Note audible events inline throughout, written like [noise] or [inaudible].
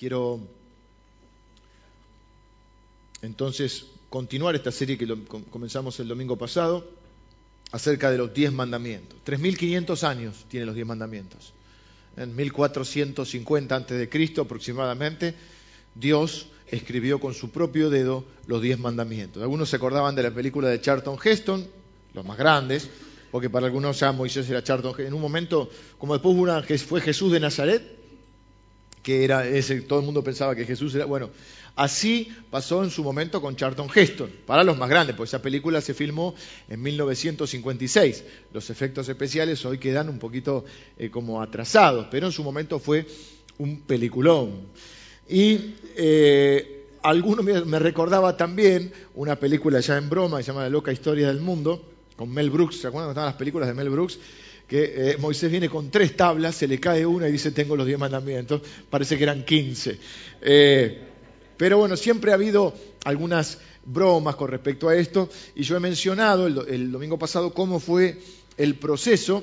Quiero entonces continuar esta serie que comenzamos el domingo pasado acerca de los diez mandamientos. 3.500 años tienen los diez mandamientos. En 1450 a.C. aproximadamente, Dios escribió con su propio dedo los diez mandamientos. Algunos se acordaban de la película de Charlton Heston, los más grandes, porque para algunos ya Moisés era Charlton Heston. En un momento, como después fue Jesús de Nazaret, que era ese, todo el mundo pensaba que Jesús era, bueno, así pasó en su momento con Charlton Heston, para los más grandes, porque esa película se filmó en 1956. Los efectos especiales hoy quedan un poquito eh, como atrasados, pero en su momento fue un peliculón. Y eh, alguno me recordaba también una película ya en broma, que se llama La loca historia del mundo, con Mel Brooks, ¿se acuerdan de estaban las películas de Mel Brooks? Que eh, Moisés viene con tres tablas, se le cae una y dice, tengo los diez mandamientos, parece que eran quince. Eh, pero bueno, siempre ha habido algunas bromas con respecto a esto, y yo he mencionado el, domingo pasado cómo fue el proceso,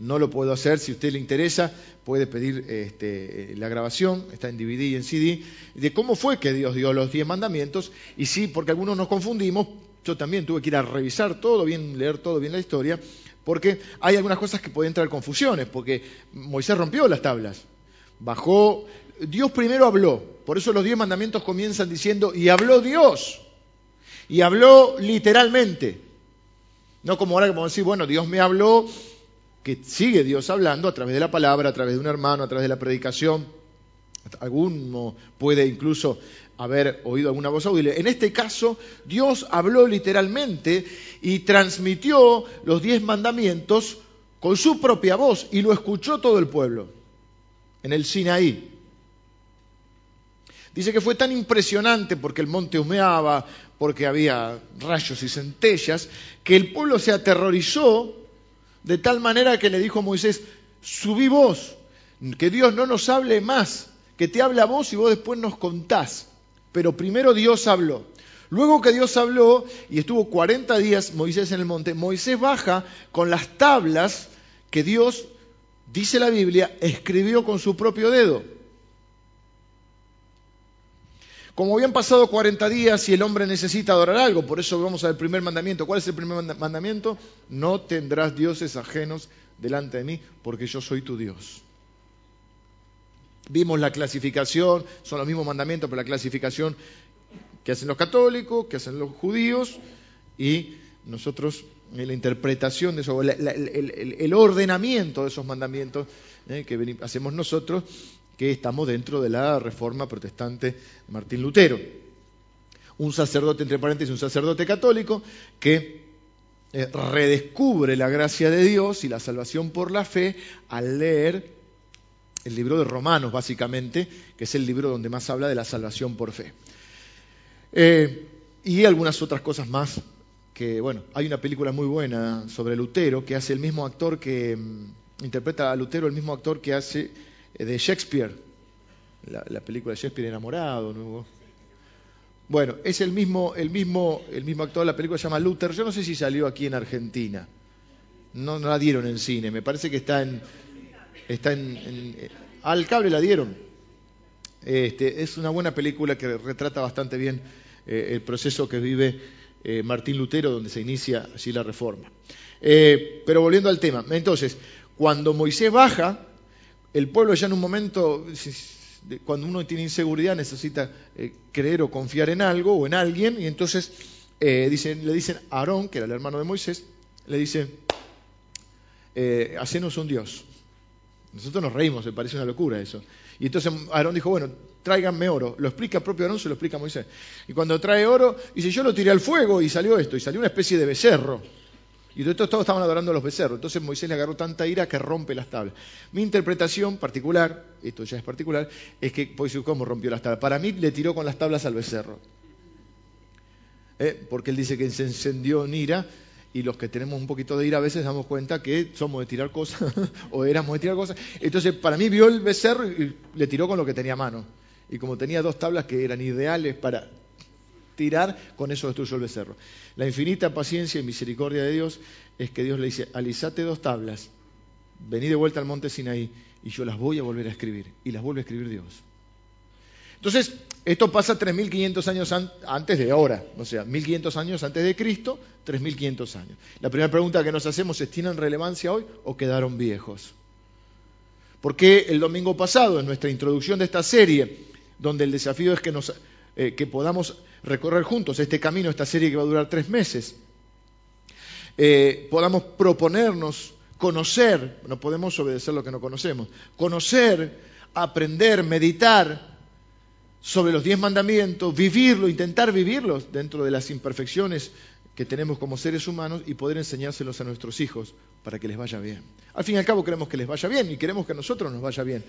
no lo puedo hacer, si a usted le interesa, puede pedir este, la grabación, está en DVD y en CD, de cómo fue que Dios dio los diez mandamientos, y sí, porque algunos nos confundimos, yo también tuve que ir a revisar todo bien, leer todo bien la historia, porque hay algunas cosas que pueden traer confusiones, porque Moisés rompió las tablas, bajó, Dios primero habló, por eso los diez mandamientos comienzan diciendo, y habló Dios, y habló literalmente, no como ahora que podemos decir, bueno, Dios me habló, que sigue Dios hablando a través de la palabra, a través de un hermano, a través de la predicación, alguno puede incluso haber oído alguna voz audible. En este caso, Dios habló literalmente y transmitió los diez mandamientos con su propia voz y lo escuchó todo el pueblo en el Sinaí. Dice que fue tan impresionante porque el monte humeaba, porque había rayos y centellas, que el pueblo se aterrorizó de tal manera que le dijo a Moisés, subí vos, que Dios no nos hable más, que te habla vos y vos después nos contás pero primero Dios habló. Luego que Dios habló y estuvo 40 días Moisés en el monte, Moisés baja con las tablas que Dios, dice la Biblia, escribió con su propio dedo. Como habían pasado 40 días y el hombre necesita adorar algo, por eso vamos al primer mandamiento. ¿Cuál es el primer mandamiento? No tendrás dioses ajenos delante de mí, porque yo soy tu Dios. Vimos la clasificación, son los mismos mandamientos, pero la clasificación que hacen los católicos, que hacen los judíos, y nosotros eh, la interpretación de eso, el, ordenamiento de esos mandamientos eh, que hacemos nosotros, que estamos dentro de la reforma protestante Martín Lutero. Un sacerdote, entre paréntesis, un sacerdote católico que eh, redescubre la gracia de Dios y la salvación por la fe al leer el libro de Romanos, básicamente, que es el libro donde más habla de la salvación por fe. Eh, y algunas otras cosas más, que, bueno, hay una película muy buena sobre Lutero, que hace el mismo actor que mm, interpreta a Lutero, el mismo actor que hace eh, de Shakespeare, la, película de Shakespeare enamorado, ¿no? Bueno, es el mismo, el mismo, el mismo actor, la película se llama Luther, yo no sé si salió aquí en Argentina, no, no la dieron en cine, me parece que está en, está en, al cable la dieron. Este, es una buena película que retrata bastante bien eh, el proceso que vive eh, Martín Lutero, donde se inicia así la reforma. Eh, pero volviendo al tema, entonces, cuando Moisés baja, el pueblo ya en un momento, cuando uno tiene inseguridad, necesita creer o confiar en algo o en alguien, y entonces le dicen a Aarón, que era el hermano de Moisés, le dice, hacenos un Dios. Nosotros nos reímos, me parece una locura eso. Y entonces Aarón dijo, bueno, tráiganme oro. Lo explica propio Aarón, se lo explica Moisés. Y cuando trae oro, dice, yo lo tiré al fuego y salió esto, y salió una especie de becerro. Y de todos estaban adorando a los becerros. Entonces Moisés le agarró tanta ira que rompe las tablas. Mi interpretación particular, esto ya es particular, es que, pues, ¿cómo rompió las tablas? Para mí le tiró con las tablas al becerro. ¿Eh? Porque él dice que se encendió en ira y los que tenemos un poquito de ira a veces damos cuenta que somos de tirar cosas [laughs] o éramos de tirar cosas. Entonces, para mí vio el becerro y le tiró con lo que tenía a mano. Y como tenía dos tablas que eran ideales para tirar, con eso destruyó el becerro. La infinita paciencia y misericordia de Dios es que Dios le dice, alisate dos tablas, vení de vuelta al monte Sinaí y yo las voy a volver a escribir. Y las vuelve a escribir Dios. Entonces, esto pasa 3.500 años antes de ahora, o sea, 1.500 años antes de Cristo, 3.500 años. La primera pregunta que nos hacemos es, ¿tienen relevancia hoy o quedaron viejos? Porque el domingo pasado, en nuestra introducción de esta serie, donde el desafío es que, eh, podamos recorrer juntos este camino, esta serie que va a durar tres meses, eh, podamos proponernos conocer, no podemos obedecer lo que no conocemos, conocer, aprender, meditar sobre los diez mandamientos, vivirlo, intentar vivirlos dentro de las imperfecciones que tenemos como seres humanos y poder enseñárselos a nuestros hijos para que les vaya bien. Al fin y al cabo queremos que les vaya bien y queremos que a nosotros nos vaya bien.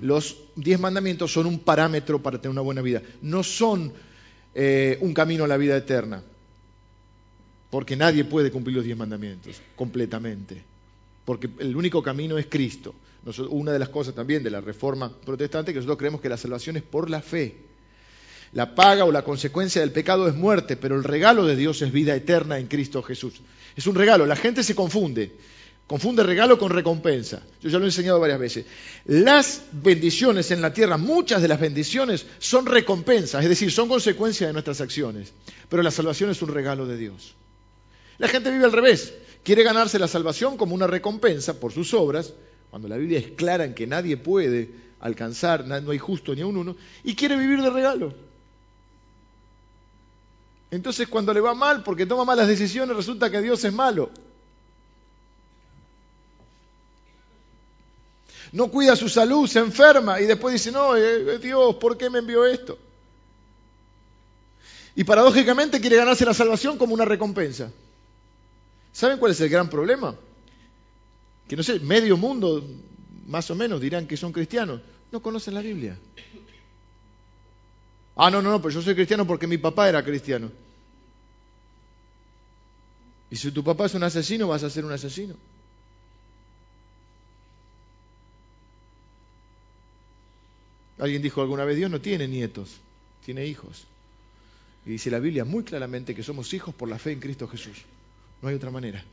Los diez mandamientos son un parámetro para tener una buena vida, no son eh, un camino a la vida eterna, porque nadie puede cumplir los diez mandamientos completamente, porque el único camino es Cristo. una de las cosas también de la reforma protestante que nosotros creemos que la salvación es por la fe. La paga o la consecuencia del pecado es muerte, pero el regalo de Dios es vida eterna en Cristo Jesús. Es un regalo, la gente se confunde. Confunde regalo con recompensa. Yo ya lo he enseñado varias veces. Las bendiciones en la tierra, muchas de las bendiciones son recompensas, es decir, son consecuencia de nuestras acciones. Pero la salvación es un regalo de Dios. La gente vive al revés. Quiere ganarse la salvación como una recompensa por sus obras, cuando la Biblia es clara en que nadie puede alcanzar, no hay justo ni a un uno, y quiere vivir de regalo. Entonces cuando le va mal porque toma malas decisiones resulta que Dios es malo. No cuida su salud, se enferma y después dice, no, eh, eh, Dios, ¿por qué me envió esto? Y paradójicamente quiere ganarse la salvación como una recompensa. ¿Saben cuál es el gran problema? Que no sé, medio mundo, más o menos, dirán que son cristianos. No conocen la Biblia. Ah, no, no, no, pero yo soy cristiano porque mi papá era cristiano. Y si tu papá es un asesino, vas a ser un asesino. Alguien dijo alguna vez, Dios no tiene nietos, tiene hijos. Y dice la Biblia muy claramente que somos hijos por la fe en Cristo Jesús. No hay otra manera.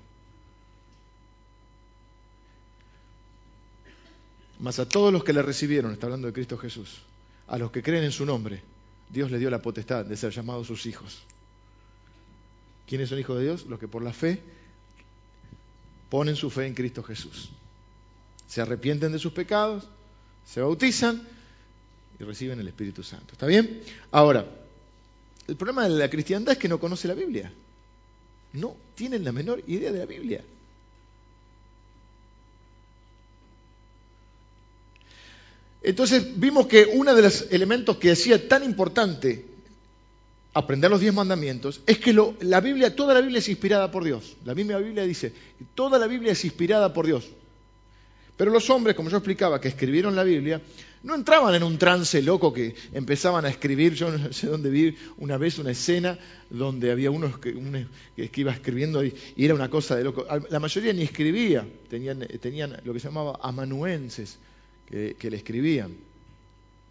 Mas a todos los que le recibieron, está hablando de Cristo Jesús, a los que creen en su nombre, Dios le dio la potestad de ser llamados sus hijos. ¿Quiénes son hijos de Dios? Los que por la fe ponen su fe en Cristo Jesús. Se arrepienten de sus pecados, se bautizan y reciben el Espíritu Santo. ¿Está bien? Ahora, el problema de la cristiandad es que no conoce la Biblia. No tienen la menor idea de la Biblia. Entonces vimos que uno de los elementos que hacía tan importante aprender los diez mandamientos es que la Biblia, toda la Biblia es inspirada por Dios. La misma Biblia dice, toda la Biblia es inspirada por Dios. Pero los hombres, como yo explicaba, que escribieron la Biblia, no entraban en un trance loco que empezaban a escribir. Yo no sé dónde vi una vez una escena donde había uno que, iba escribiendo y, era una cosa de loco. La mayoría ni escribía, tenían, tenían lo que se llamaba amanuenses que, le escribían.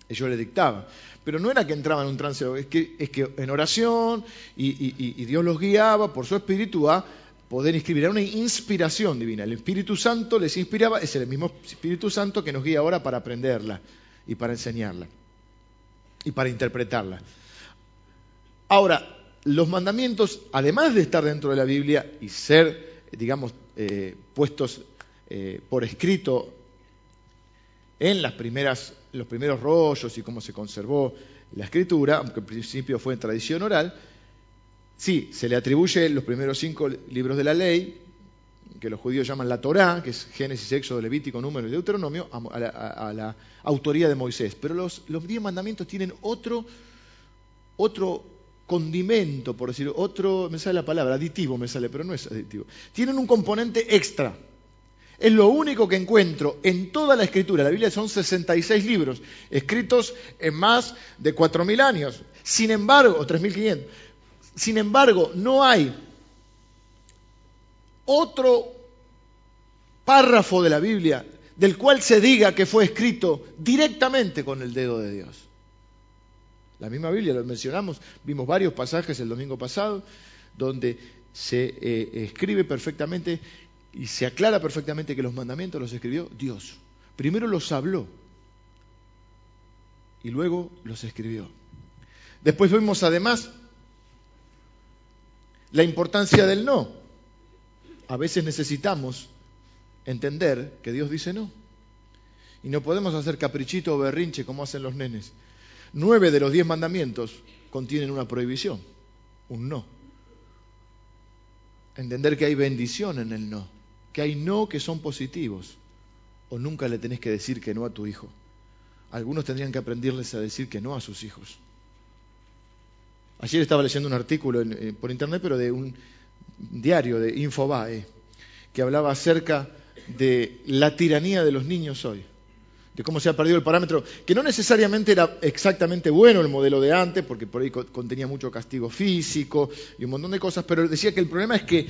Ellos le dictaban. Pero no era que entraban en un trance, es que, es que en oración y, y Dios los guiaba por su espíritu a poder inscribir. Era una inspiración divina. El Espíritu Santo les inspiraba, es el mismo Espíritu Santo que nos guía ahora para aprenderla y para enseñarla y para interpretarla. Ahora, los mandamientos, además de estar dentro de la Biblia y ser, digamos, eh, puestos eh, por escrito en las primeras, los primeros rollos y cómo se conservó la escritura, aunque en principio fue en tradición oral, sí, se le atribuye los primeros cinco libros de la ley, que los judíos llaman la Torá, que es Génesis, Éxodo, Levítico, Número y Deuteronomio, a, la, autoría de Moisés. Pero los, los diez mandamientos tienen otro, otro condimento, por decirlo, otro, me sale la palabra, aditivo me sale, pero no es aditivo. Tienen un componente extra. Es lo único que encuentro en toda la escritura. La Biblia son 66 libros, escritos en más de 4.000 años. Sin embargo, o 3.500. Sin embargo, no hay otro párrafo de la Biblia del cual se diga que fue escrito directamente con el dedo de Dios. La misma Biblia, lo mencionamos, vimos varios pasajes el domingo pasado, donde se eh, escribe perfectamente y se aclara perfectamente que los mandamientos los escribió Dios. Primero los habló y luego los escribió. Después vemos además la importancia del no. A veces necesitamos entender que Dios dice no. Y no podemos hacer caprichito o berrinche como hacen los nenes. Nueve de los diez mandamientos contienen una prohibición, un no. Entender que hay bendición en el no, que hay no que son positivos. O nunca le tenés que decir que no a tu hijo. Algunos tendrían que aprenderles a decir que no a sus hijos. Ayer estaba leyendo un artículo eh, por internet, pero de un diario de Infobae, que hablaba acerca de la tiranía de los niños hoy, de cómo se ha perdido el parámetro, que no necesariamente era exactamente bueno el modelo de antes, porque por ahí contenía mucho castigo físico y un montón de cosas, pero decía que el problema es que,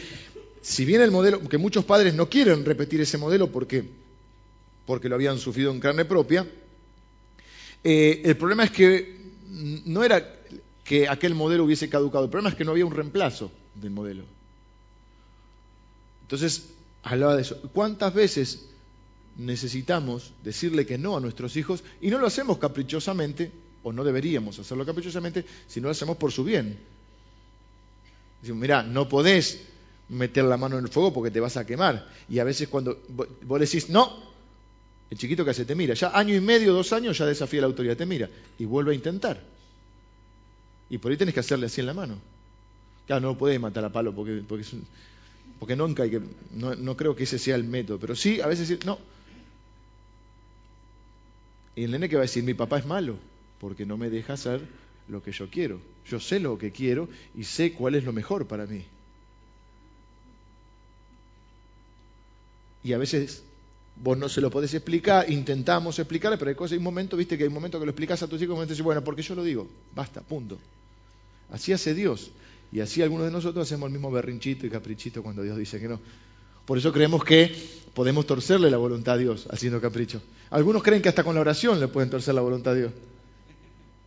si bien el modelo, que muchos padres no quieren repetir ese modelo porque, porque lo habían sufrido en carne propia, eh, el problema es que no era que aquel modelo hubiese caducado. El problema es que no había un reemplazo del modelo. Entonces, hablaba de eso. ¿Cuántas veces necesitamos decirle que no a nuestros hijos y no lo hacemos caprichosamente, o no deberíamos hacerlo caprichosamente, sino lo hacemos por su bien? Decimos, mira, no podés meter la mano en el fuego porque te vas a quemar. Y a veces cuando vos decís, no, el chiquito que hace te mira. Ya año y medio, dos años, ya desafía la autoridad, te mira. Y vuelve a intentar. Y por ahí tenés que hacerle así en la mano. Claro, no lo podés matar a palo porque, porque, porque nunca hay que, no, creo que ese sea el método, pero sí, a veces no. Y el nene que va a decir, mi papá es malo, porque no me deja hacer lo que yo quiero. Yo sé lo que quiero y sé cuál es lo mejor para mí. Y a veces vos no se lo podés explicar, intentamos explicarle, pero hay cosas, hay un momento, viste que hay un momento que lo explicas a tus hijos, y dices, bueno, porque yo lo digo, basta, punto. Así hace Dios. Y así algunos de nosotros hacemos el mismo berrinchito y caprichito cuando Dios dice que no. Por eso creemos que podemos torcerle la voluntad a Dios haciendo capricho. Algunos creen que hasta con la oración le pueden torcer la voluntad a Dios.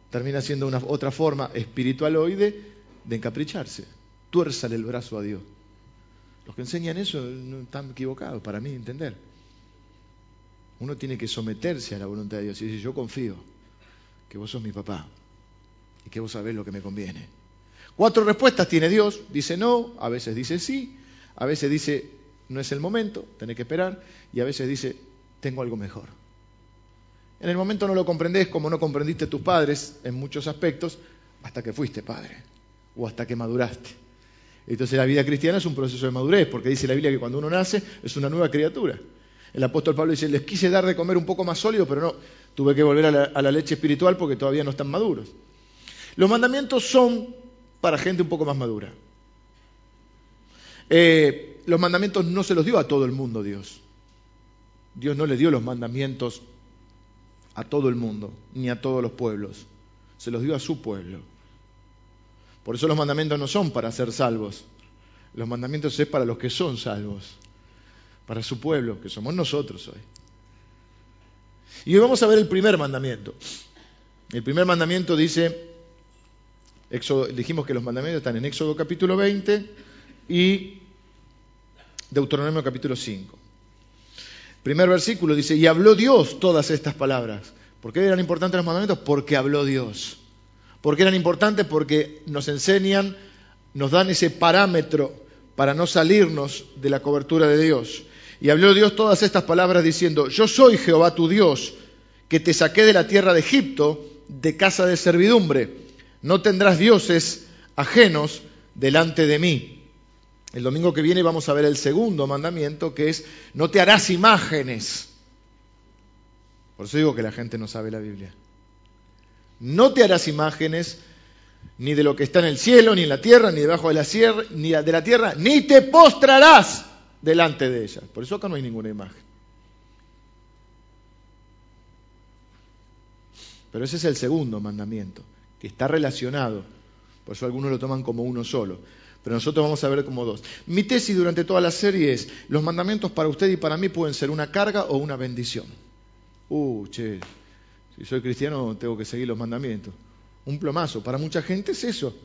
Termina siendo una otra forma espiritual hoy de, encapricharse. Tuérzale el brazo a Dios. Los que enseñan eso están equivocados, para mí entender. Uno tiene que someterse a la voluntad de Dios y decir, yo confío que vos sos mi papá y que vos sabés lo que me conviene. Cuatro respuestas tiene Dios, dice no, a veces dice sí, a veces dice no es el momento, tenés que esperar, y a veces dice tengo algo mejor. En el momento no lo comprendés como no comprendiste tus padres en muchos aspectos hasta que fuiste padre o hasta que maduraste. Entonces la vida cristiana es un proceso de madurez, porque dice la Biblia que cuando uno nace es una nueva criatura. El apóstol Pablo dice, les quise dar de comer un poco más sólido, pero no, tuve que volver a la, leche espiritual porque todavía no están maduros. Los mandamientos son para gente un poco más madura. Eh, los mandamientos no se los dio a todo el mundo Dios. Dios no le dio los mandamientos a todo el mundo, ni a todos los pueblos. Se los dio a su pueblo. Por eso los mandamientos no son para ser salvos. Los mandamientos es para los que son salvos para su pueblo, que somos nosotros hoy. Y hoy vamos a ver el primer mandamiento. El primer mandamiento dice, dijimos que los mandamientos están en Éxodo capítulo 20 y Deuteronomio capítulo 5. Primer versículo dice, y habló Dios todas estas palabras. ¿Por qué eran importantes los mandamientos? Porque habló Dios. ¿Por qué eran importantes? Porque nos enseñan, nos dan ese parámetro para no salirnos de la cobertura de Dios. Y habló Dios todas estas palabras diciendo, yo soy Jehová tu Dios, que te saqué de la tierra de Egipto, de casa de servidumbre. No tendrás dioses ajenos delante de mí. El domingo que viene vamos a ver el segundo mandamiento, que es, no te harás imágenes. Por eso digo que la gente no sabe la Biblia. No te harás imágenes ni de lo que está en el cielo, ni en la tierra, ni debajo de la, sierra, ni de la tierra, ni te postrarás delante de ella. Por eso acá no hay ninguna imagen. Pero ese es el segundo mandamiento, que está relacionado. Por eso algunos lo toman como uno solo. Pero nosotros vamos a ver como dos. Mi tesis durante toda la serie es, los mandamientos para usted y para mí pueden ser una carga o una bendición. Uh, che, si soy cristiano tengo que seguir los mandamientos. Un plomazo. Para mucha gente es eso.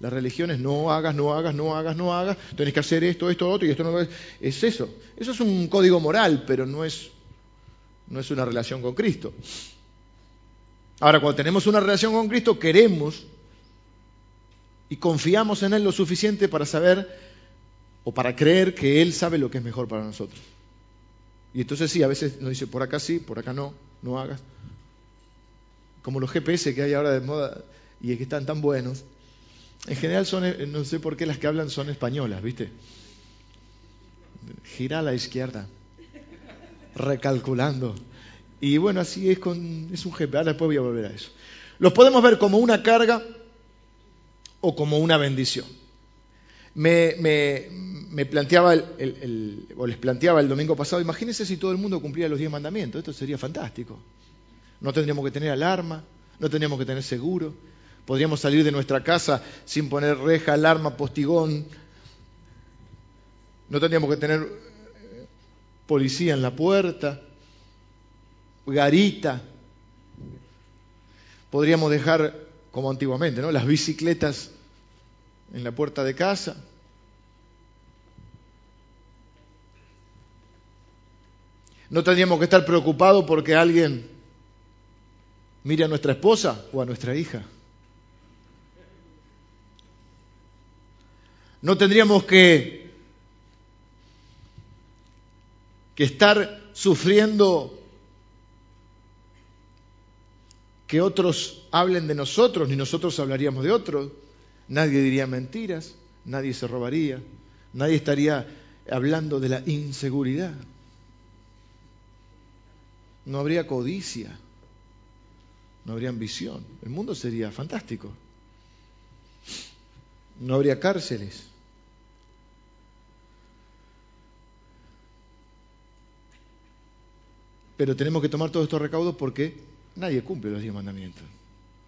Las religiones no hagas, no hagas, no hagas, no hagas, tenés que hacer esto, esto, otro, y esto no es. Es eso. Eso es un código moral, pero no es, no es una relación con Cristo. Ahora, cuando tenemos una relación con Cristo, queremos y confiamos en Él lo suficiente para saber o para creer que Él sabe lo que es mejor para nosotros. Y entonces sí, a veces nos dice, por acá sí, por acá no, no hagas. Como los GPS que hay ahora de moda y que están tan buenos. En general son, eh, no sé por qué las que hablan son españolas, ¿viste? Gira a la izquierda, recalculando. Y bueno, así es con, es un GPS, ahora después voy a volver a eso. Los podemos ver como una carga o como una bendición. Me, me, planteaba el, o les planteaba el domingo pasado, imagínense si todo el mundo cumpliera los diez mandamientos, esto sería fantástico. No tendríamos que tener alarma, no tendríamos que tener seguro, podríamos salir de nuestra casa sin poner reja, alarma, postigón, no tendríamos que tener policía en la puerta, garita, podríamos dejar como antiguamente, ¿no? Las bicicletas en la puerta de casa. No tendríamos que estar preocupados porque alguien mire a nuestra esposa o a nuestra hija. No tendríamos que, que estar sufriendo que otros hablen de nosotros, ni nosotros hablaríamos de otros. Nadie diría mentiras, nadie se robaría, nadie estaría hablando de la inseguridad. No habría codicia, no habría ambición. El mundo sería fantástico. No habría cárceles. Pero tenemos que tomar todos estos recaudos porque nadie cumple los diez mandamientos.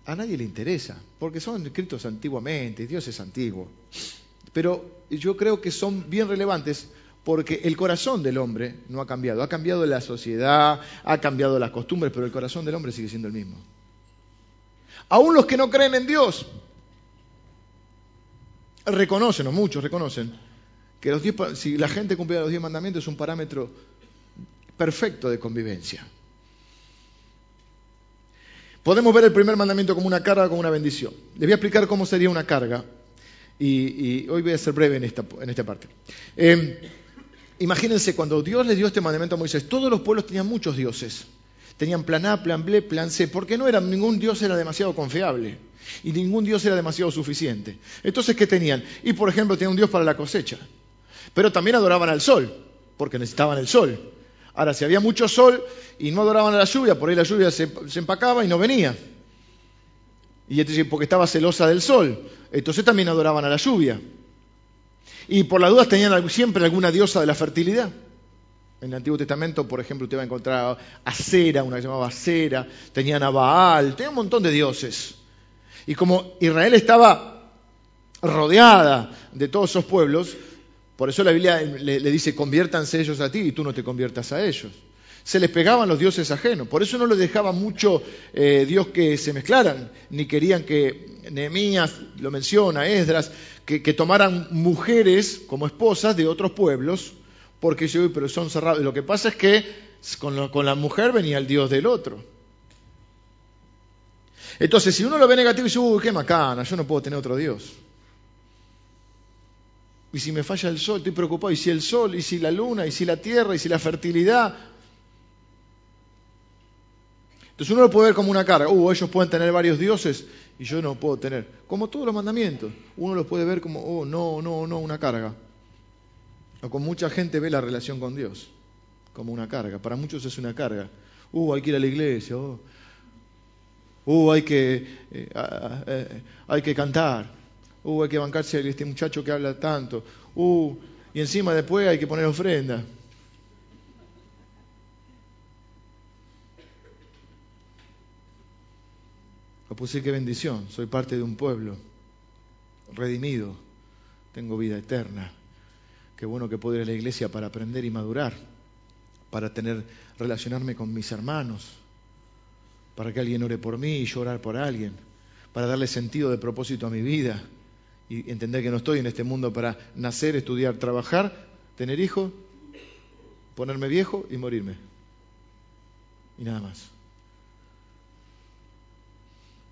A nadie le interesa, porque son escritos antiguamente, Dios es antiguo. Pero yo creo que son bien relevantes porque el corazón del hombre no ha cambiado. Ha cambiado la sociedad, ha cambiado las costumbres, pero el corazón del hombre sigue siendo el mismo. Aún los que no creen en Dios reconocen, o muchos reconocen, que los si la gente cumple los diez mandamientos es un parámetro perfecto de convivencia. Podemos ver el primer mandamiento como una carga como una bendición. Les voy a explicar cómo sería una carga y, hoy voy a ser breve en esta, parte. Em, imagínense, cuando Dios le dio este mandamiento a Moisés, todos los pueblos tenían muchos dioses. Tenían plan A, plan B, plan C, porque no era, ningún dios era demasiado confiable y ningún dios era demasiado suficiente. Entonces, ¿qué tenían? Y, por ejemplo, tenían un dios para la cosecha, pero también adoraban al sol, porque necesitaban el sol. Ahora, si había mucho sol y no adoraban a la lluvia, por ahí la lluvia se, empacaba y no venía. Y entonces, porque estaba celosa del sol. Entonces también adoraban a la lluvia. Y por las dudas tenían siempre alguna diosa de la fertilidad. En el Antiguo Testamento, por ejemplo, usted va a encontrar a Cera, una que se llamaba Cera, tenían a Baal, tenían un montón de dioses. Y como Israel estaba rodeada de todos esos pueblos, por eso la Biblia le, dice, conviértanse ellos a ti y tú no te conviertas a ellos. Se les pegaban los dioses ajenos. Por eso no les dejaba mucho eh, Dios que se mezclaran, ni querían que Nehemías, lo menciona, Esdras, que, tomaran mujeres como esposas de otros pueblos, porque yo, pero son cerrados. Lo que pasa es que con, con la mujer venía el Dios del otro. Entonces, si uno lo ve negativo y dice, uy, qué macana, yo no puedo tener otro Dios. Y si me falla el sol, estoy preocupado. Y si el sol, y si la luna, y si la tierra, y si la fertilidad. Entonces uno lo puede ver como una carga. Uh, ellos pueden tener varios dioses y yo no puedo tener. Como todos los mandamientos. Uno lo puede ver como, oh, no, no, no, una carga. O como mucha gente ve la relación con Dios. Como una carga. Para muchos es una carga. Uh, hay que ir a la iglesia. Oh. Uh, hay que, eh, eh, hay que cantar. Uh, hay que bancarse a este muchacho que habla tanto. Uh, y encima después hay que poner ofrenda. Sí, qué bendición. Soy parte de un pueblo redimido. Tengo vida eterna. Qué bueno que puedo ir a la iglesia para aprender y madurar. Para tener, relacionarme con mis hermanos. Para que alguien ore por mí y yo orar por alguien. Para darle sentido de propósito a mi vida y entender que no estoy en este mundo para nacer, estudiar, trabajar, tener hijos, ponerme viejo y morirme. Y nada más.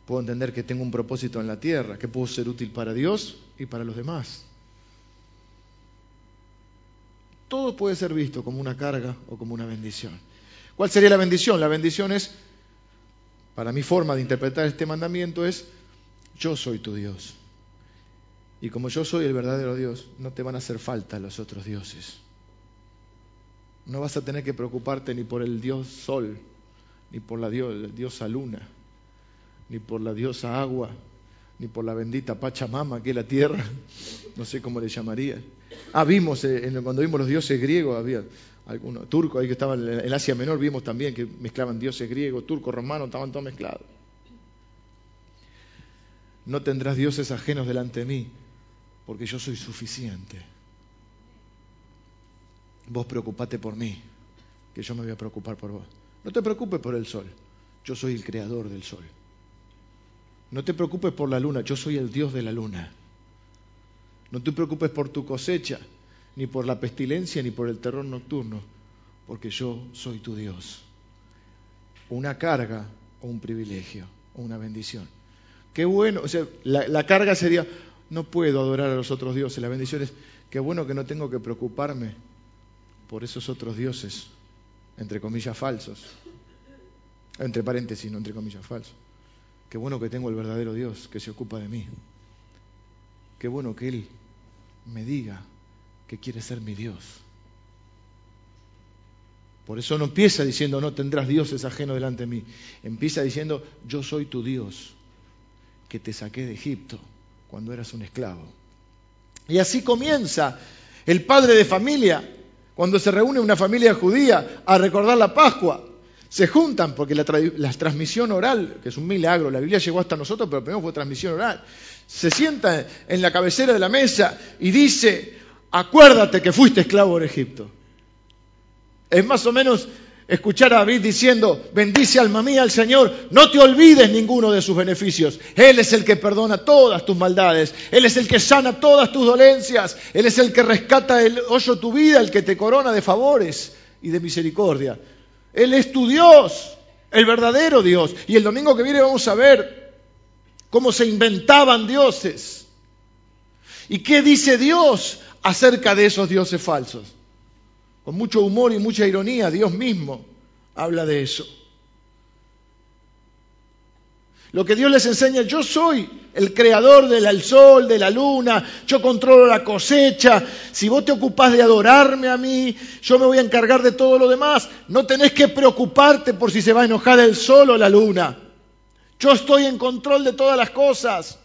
puedo entender que tengo un propósito en la tierra, que puedo ser útil para Dios y para los demás. Todo puede ser visto como una carga o como una bendición. ¿Cuál sería la bendición? La bendición es, para mi forma de interpretar este mandamiento, es yo soy tu Dios. Y como yo soy el verdadero Dios, no te van a hacer falta los otros dioses. No vas a tener que preocuparte ni por el Dios Sol, ni por la diosa Luna, ni por la diosa Agua, ni por la bendita Pachamama, que es la tierra, [laughs] no sé cómo le llamaría. Ah, vimos, eh, cuando vimos los dioses griegos, había algunos turcos ahí que estaban en Asia Menor, vimos también que mezclaban dioses griegos, turcos, romanos, estaban todos mezclados. No tendrás dioses ajenos delante de mí, porque yo soy suficiente. Vos preocupate por mí, que yo me voy a preocupar por vos. No te preocupes por el sol, yo soy el creador del sol. No te preocupes por la luna, yo soy el Dios de la luna. No te preocupes por tu cosecha, ni por la pestilencia, ni por el terror nocturno, porque yo soy tu Dios. Una carga o un privilegio o una bendición. Qué bueno, o sea, la, la carga sería, no puedo adorar a los otros dioses, la bendición es, qué bueno que no tengo que preocuparme por esos otros dioses, entre comillas, falsos. Entre paréntesis, no entre comillas, falsos. Qué bueno que tengo el verdadero Dios que se ocupa de mí. Qué bueno que Él me diga que quiere ser mi Dios. Por eso no empieza diciendo no tendrás dioses ajenos delante de mí. Empieza diciendo yo soy tu Dios que te saqué de Egipto cuando eras un esclavo. Y así comienza el padre de familia cuando se reúne una familia judía a recordar la Pascua se juntan porque la, transmisión oral, que es un milagro, la Biblia llegó hasta nosotros, pero primero fue transmisión oral, se sienta en la cabecera de la mesa y dice, acuérdate que fuiste esclavo en Egipto. Es más o menos escuchar a David diciendo, bendice alma mía al Señor, no te olvides ninguno de sus beneficios. Él es el que perdona todas tus maldades, Él es el que sana todas tus dolencias, Él es el que rescata el hoyo tu vida, el que te corona de favores y de misericordia. Él es tu Dios, el verdadero Dios. Y el domingo que viene vamos a ver cómo se inventaban dioses. ¿Y qué dice Dios acerca de esos dioses falsos? Con mucho humor y mucha ironía, Dios mismo habla de eso. Lo que Dios les enseña, yo soy el creador del sol, de la luna, yo controlo la cosecha. Si vos te ocupás de adorarme a mí, yo me voy a encargar de todo lo demás. No tenés que preocuparte por si se va a enojar el sol o la luna. Yo estoy en control de todas las cosas.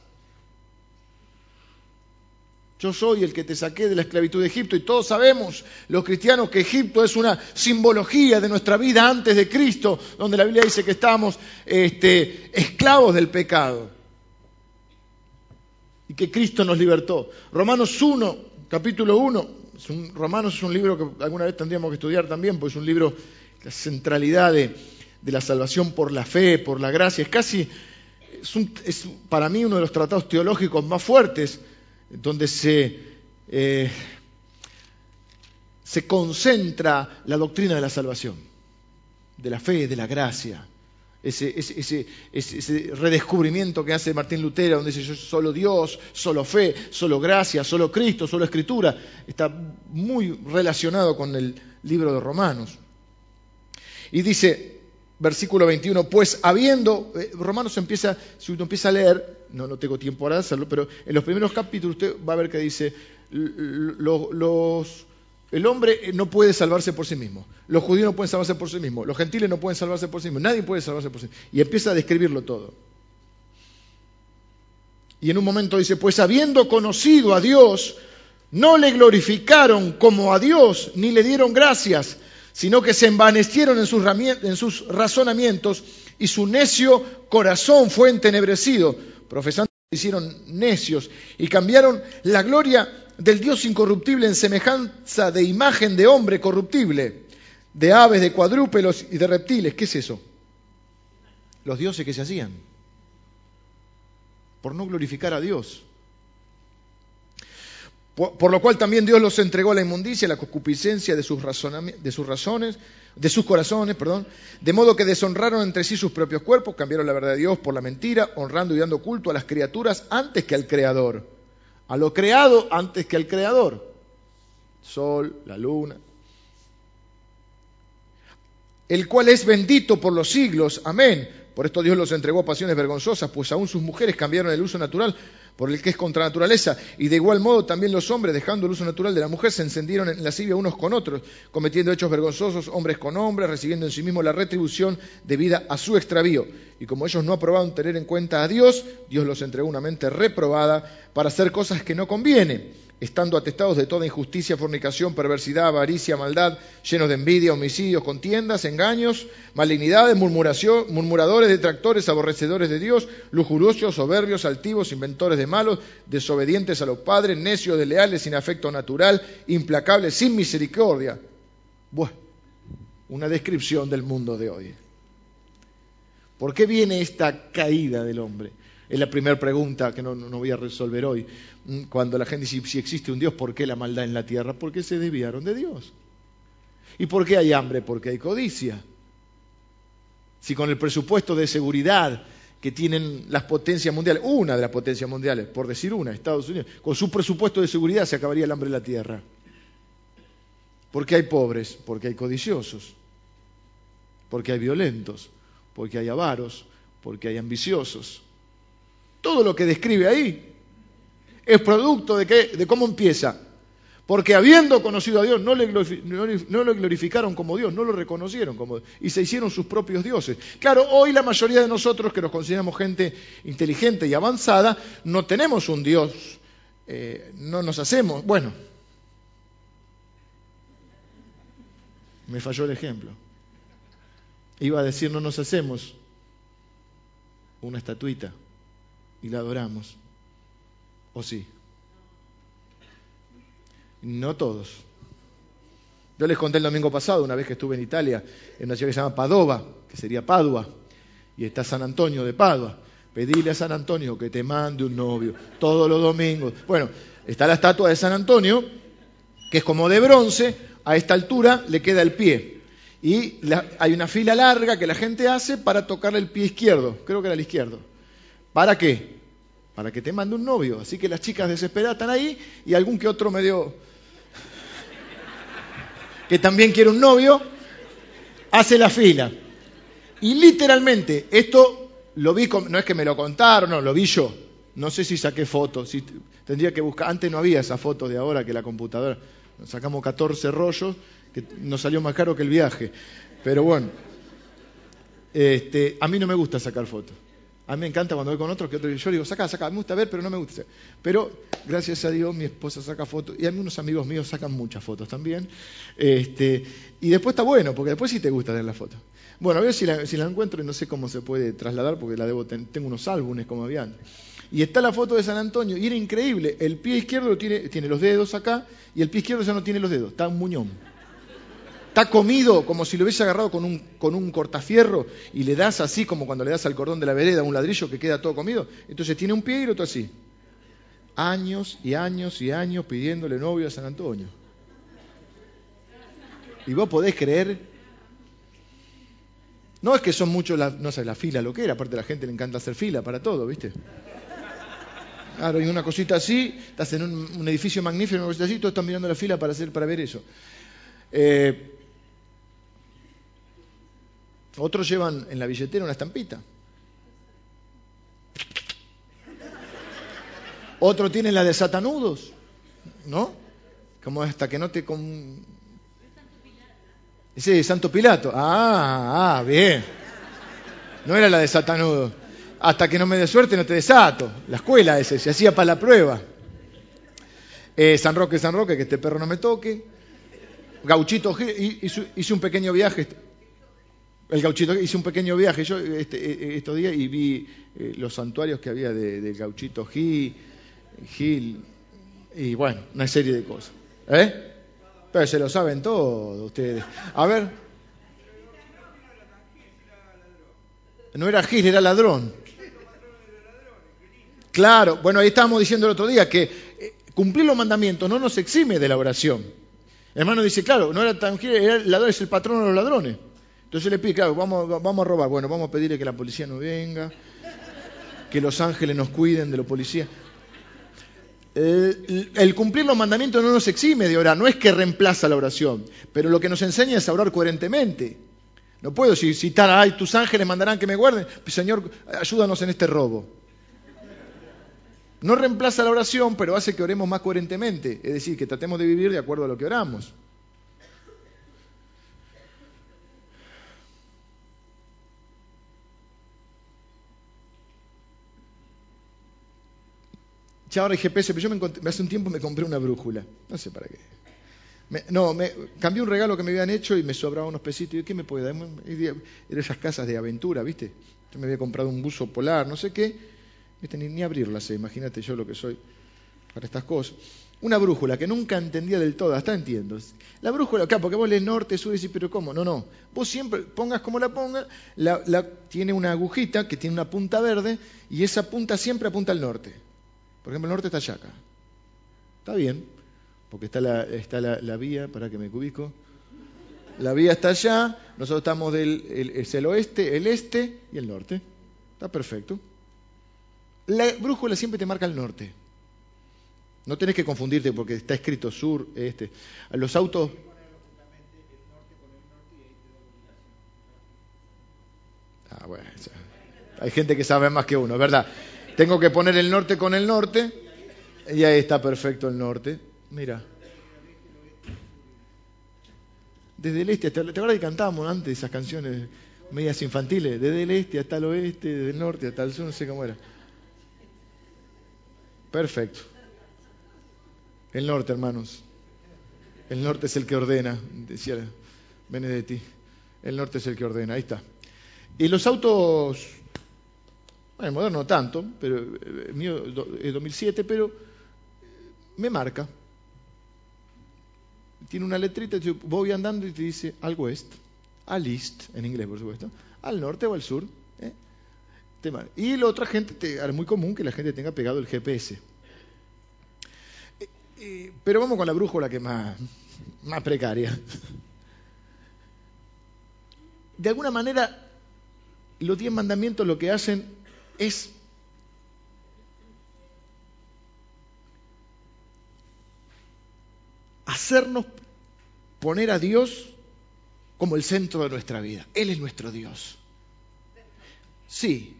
Yo soy el que te saqué de la esclavitud de Egipto y todos sabemos, los cristianos, que Egipto es una simbología de nuestra vida antes de Cristo, donde la Biblia dice que estábamos este, esclavos del pecado y que Cristo nos libertó. Romanos 1, capítulo 1, Romanos es un libro que alguna vez tendríamos que estudiar también, porque es un libro, la centralidad de, la salvación por la fe, por la gracia, es casi, es para mí uno de los tratados teológicos más fuertes donde se, eh, se concentra la doctrina de la salvación, de la fe, de la gracia. Ese, ese, ese, redescubrimiento que hace Martín Lutero, donde dice solo Dios, solo fe, solo gracia, solo Cristo, solo Escritura, está muy relacionado con el libro de Romanos. Y dice, versículo 21, pues habiendo, eh, Romanos empieza, si uno empieza a leer, no, no tengo tiempo para hacerlo, pero en los primeros capítulos usted va a ver que dice, los, el hombre no puede salvarse por sí mismo, los judíos no pueden salvarse por sí mismos, los gentiles no pueden salvarse por sí mismos, nadie puede salvarse por sí mismo. Y empieza a describirlo todo. Y en un momento dice, pues habiendo conocido a Dios, no le glorificaron como a Dios, ni le dieron gracias, sino que se envanecieron en sus razonamientos y su necio corazón fue entenebrecido, profesando hicieron necios y cambiaron la gloria del Dios incorruptible en semejanza de imagen de hombre corruptible, de aves, de cuadrúpedos y de reptiles. ¿Qué es eso? Los dioses que se hacían por no glorificar a Dios. Por, lo cual también Dios los entregó a la inmundicia, a la concupiscencia de sus, de sus razones, de sus corazones, perdón, de modo que deshonraron entre sí sus propios cuerpos, cambiaron la verdad de Dios por la mentira, honrando y dando culto a las criaturas antes que al Creador, a lo creado antes que al Creador, sol, la luna, el cual es bendito por los siglos, amén. Por esto Dios los entregó a pasiones vergonzosas, pues aún sus mujeres cambiaron el uso natural por el que es contra naturaleza. Y de igual modo también los hombres, dejando el uso natural de la mujer, se encendieron en lascivia unos con otros, cometiendo hechos vergonzosos, hombres con hombres, recibiendo en sí mismo la retribución debida a su extravío. Y como ellos no aprobaron tener en cuenta a Dios, Dios los entregó una mente reprobada para hacer cosas que no convienen estando atestados de toda injusticia, fornicación, perversidad, avaricia, maldad, llenos de envidia, homicidios, contiendas, engaños, malignidades, murmuración, murmuradores, detractores, aborrecedores de Dios, lujuriosos, soberbios, altivos, inventores de malos, desobedientes a los padres, necios, desleales, sin afecto natural, implacables, sin misericordia. Bueno, una descripción del mundo de hoy. ¿Por qué viene esta caída del hombre? Es la primera pregunta que no, voy a resolver hoy. Mm, cuando la gente dice, si existe un Dios, ¿por qué la maldad en la tierra? Porque se desviaron de Dios. ¿Y por qué hay hambre? Porque hay codicia. Si con el presupuesto de seguridad que tienen las potencias mundiales, una de las potencias mundiales, por decir una, Estados Unidos, con su presupuesto de seguridad se acabaría el hambre en la tierra. ¿Por qué hay pobres? Porque hay codiciosos, porque hay violentos, porque hay avaros, porque hay ambiciosos. Todo lo que describe ahí es producto de, cómo empieza. Porque habiendo conocido a Dios, no le, lo glorificaron como Dios, no lo reconocieron como Dios, y se hicieron sus propios dioses. Claro, hoy la mayoría de nosotros, que nos consideramos gente inteligente y avanzada, no tenemos un Dios, eh, no nos hacemos, bueno, me falló el ejemplo. Iba a decir, no nos hacemos una estatuita y la adoramos. ¿O sí? No todos. Yo les conté el domingo pasado, una vez que estuve en Italia, en una ciudad que se llama Padova, que sería Padua, y está San Antonio de Padua. Pedile a San Antonio que te mande un novio todos los domingos. Bueno, está la estatua de San Antonio, que es como de bronce, a esta altura le queda el pie. Y hay una fila larga que la gente hace para tocarle el pie izquierdo, creo que era el izquierdo. ¿Para qué? para que te mande un novio. Así que las chicas desesperadas están ahí y algún que otro medio que también quiere un novio, hace la fila. Y literalmente, esto lo vi, no es que me lo contaron, no, lo vi yo. No sé si saqué fotos, si tendría que buscar, antes no había esa foto de ahora que la computadora, nos sacamos 14 rollos, que nos salió más caro que el viaje. Pero bueno, este, a mí no me gusta sacar fotos. A mí me encanta cuando voy con otros que otro, yo digo, saca, saca, me gusta ver, pero no me gusta. Pero gracias a Dios mi esposa saca fotos y a mí unos amigos míos sacan muchas fotos también. Este, y después está bueno, porque después sí te gusta ver las fotos. Bueno, a ver si la, si la encuentro y no sé cómo se puede trasladar, porque la debo tengo unos álbumes como había antes. Y está la foto de San Antonio, y era increíble. El pie izquierdo tiene, tiene los dedos acá, y el pie izquierdo ya no tiene los dedos, está un muñón. Está comido como si lo hubiese agarrado con un, cortafierro y le das así como cuando le das al cordón de la vereda un ladrillo que queda todo comido. Entonces tiene un pie y el otro así. Años y años y años pidiéndole novio a San Antonio. Y vos podés creer. No es que son muchos, la, no sé, la fila lo que era, aparte a la gente le encanta hacer fila para todo, ¿viste? Claro, y una cosita así, estás en un, edificio magnífico, una cosita así, todos están mirando la fila para, hacer, para ver eso. Eh, otros llevan en la billetera una estampita. Otro tiene la de satanudos, ¿no? Como hasta que no te... Con... Sí, Santo Pilato. Ah, ah, bien. No era la de satanudos. Hasta que no me dé suerte no te desato. La escuela ese, se hacía para la prueba. Eh, San Roque, San Roque, que este perro no me toque. Gauchito, hice un pequeño viaje el gauchito, hice un pequeño viaje yo este, eh, estos días y vi eh, los santuarios que había del gauchito Gil, Gil, y bueno, una serie de cosas. ¿Eh? Pero se lo saben todos ustedes. A ver. No era Gil, era ladrón. Claro, bueno, ahí estábamos diciendo el otro día que eh, Cumplir los mandamientos no nos exime de la oración. El hermano dice, claro, no era tangible, era el ladrón, es el patrón de los ladrones. Entonces le pide, claro, vamos, vamos a robar. Bueno, vamos a pedirle que la policía no venga, que los ángeles nos cuiden de los policías. El, el, cumplir los mandamientos no nos exime de orar, no es que reemplaza la oración, pero lo que nos enseña es a orar coherentemente. No puedo citar, ay, tus ángeles mandarán que me guarden, Señor, ayúdanos en este robo. No reemplaza la oración, pero hace que oremos más coherentemente, es decir, que tratemos de vivir de acuerdo a lo que oramos. Ahora hay GPS, pero yo me hace un tiempo me compré una brújula. No sé para qué. no, me cambié un regalo que me habían hecho y me sobraba unos pesitos. Y ¿qué me puede dar? Era esas casas de aventura, ¿viste? Yo me había comprado un buzo polar, no sé qué. ¿Viste? Ni, abrirlas, imagínate yo lo que soy para estas cosas. Una brújula que nunca entendía del todo, hasta entiendo. La brújula, acá, porque vos lees norte, sur y decís, pero ¿cómo? No, no. Vos siempre, pongas como la pongas, la, tiene una agujita que tiene una punta verde y esa punta siempre apunta al norte. Por ejemplo, el norte está allá acá. Está bien, porque está la, está la, vía, para que me cubico. La vía está allá, nosotros estamos del el, es el oeste, el este y el norte. Está perfecto. La brújula siempre te marca el norte. No tenés que confundirte porque está escrito sur, este. Los autos. Ah, bueno, hay gente que sabe más que uno, ¿verdad? Tengo que poner el norte con el norte y ahí está perfecto el norte. Mira. Desde el este hasta el... ¿Te acuerdas que cantábamos antes esas canciones medias infantiles? Desde el este hasta el oeste, desde el norte hasta el sur, no sé cómo era. Perfecto. El norte, hermanos. El norte es el que ordena, decía Benedetti. El norte es el que ordena, ahí está. Y los autos bueno, moderno no tanto, pero el eh, mío es 2007, pero me marca. Tiene una letrita, yo voy andando y te dice al west, al east, en inglés por supuesto, al norte o al sur. ¿eh? Y la otra gente, te, es muy común que la gente tenga pegado el GPS. Eh, pero vamos con la brújula que es más, más precaria. De alguna manera, los diez mandamientos lo que hacen es hacernos poner a Dios como el centro de nuestra vida. Él es nuestro Dios. Sí.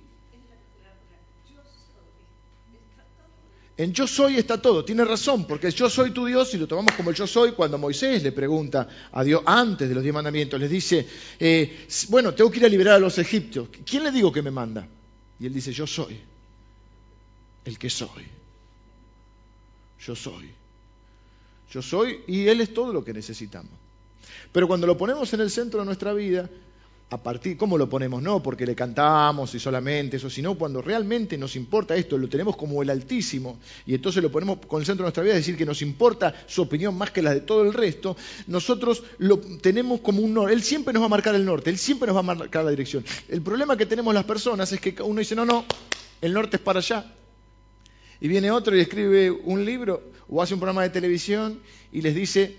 En yo soy está todo, tiene razón, porque yo soy tu Dios y lo tomamos como el yo soy cuando Moisés le pregunta a Dios antes de los diez mandamientos, les dice, eh, bueno, tengo que ir a liberar a los egipcios. ¿Quién le digo que me manda? Y él dice, yo soy el que soy. Yo soy. Yo soy y Él es todo lo que necesitamos. Pero cuando lo ponemos en el centro de nuestra vida, a partir, ¿cómo lo ponemos? No porque le cantamos y solamente eso, sino cuando realmente nos importa esto, lo tenemos como el Altísimo, y entonces lo ponemos con el centro de nuestra vida, es decir, que nos importa su opinión más que la de todo el resto, nosotros lo tenemos como un norte. Él siempre nos va a marcar el norte, Él siempre nos va a marcar la dirección. El problema que tenemos las personas es que uno dice, no, no, el norte es para allá. Y viene otro y escribe un libro o hace un programa de televisión y les dice,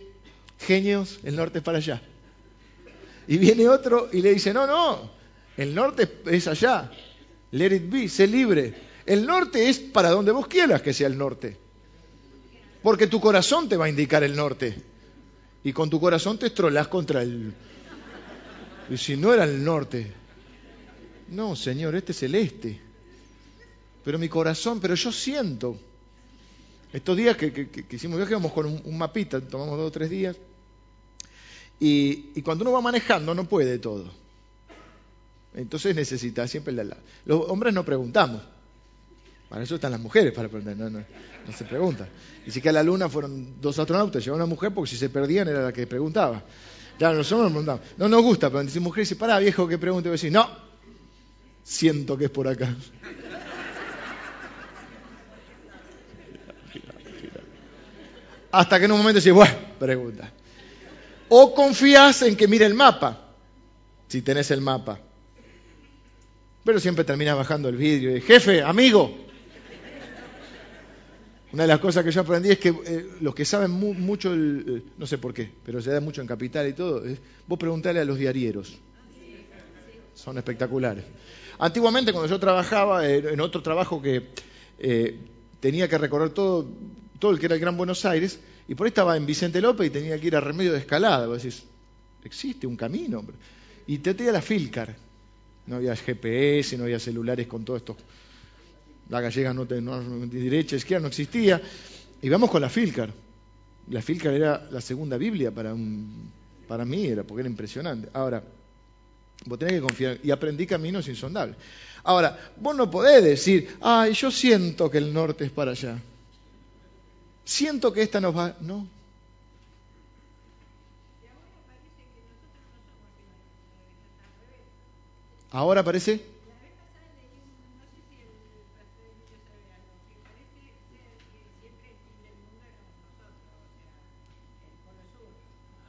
genios, el norte es para allá. Y viene otro y le dice, no, no, el norte es allá. Let it be, sé libre. El norte es para donde vos quieras que sea el norte. Porque tu corazón te va a indicar el norte. Y con tu corazón te estrolás contra el... Y si no era el norte. No, Señor, este es el este. Pero mi corazón, pero yo siento. Estos días que, que, hicimos viaje, vamos con un, un mapita, tomamos dos o tres días. Y, cuando uno va manejando no puede todo. Entonces necesita siempre el de al lado. Los hombres no preguntamos. Para eso están las mujeres, para aprender. No, no, no se pregunta. Y si que a la luna fueron dos astronautas, llevaron una mujer porque si se perdían era la que preguntaba. Claro, nosotros nos preguntamos. No nos gusta, pero si mujer dice, pará viejo que pregunte, y decir, no, siento que es por acá. Hasta que en un momento dice, bueno, pregunta. O confías en que mire el mapa, si tenés el mapa. Pero siempre termina bajando el vidrio y jefe, amigo. Una de las cosas que yo aprendí es que eh, los que saben mucho, el, no sé por qué, pero se da mucho en Capital y todo, vos preguntale a los diarieros. Son espectaculares. Antiguamente, cuando yo trabajaba eh, en otro trabajo que eh, tenía que recorrer todo, todo el que era el Gran Buenos Aires, y por ahí estaba en Vicente López y tenía que ir a Remedio de Escalada. Vos decís, existe un camino. Y te tenía la Filcar. No había GPS, no había celulares con todo esto. La gallega no, te, no derecha, izquierda, no existía. Y vamos con la Filcar. La Filcar era la segunda Biblia para, un, para mí, era porque era impresionante. Ahora, Vos tenés que confiar. Y aprendí caminos insondables. Ahora, vos no podés decir, ay, yo siento que el norte es para allá. Siento que esta nos va. No. Ahora parece.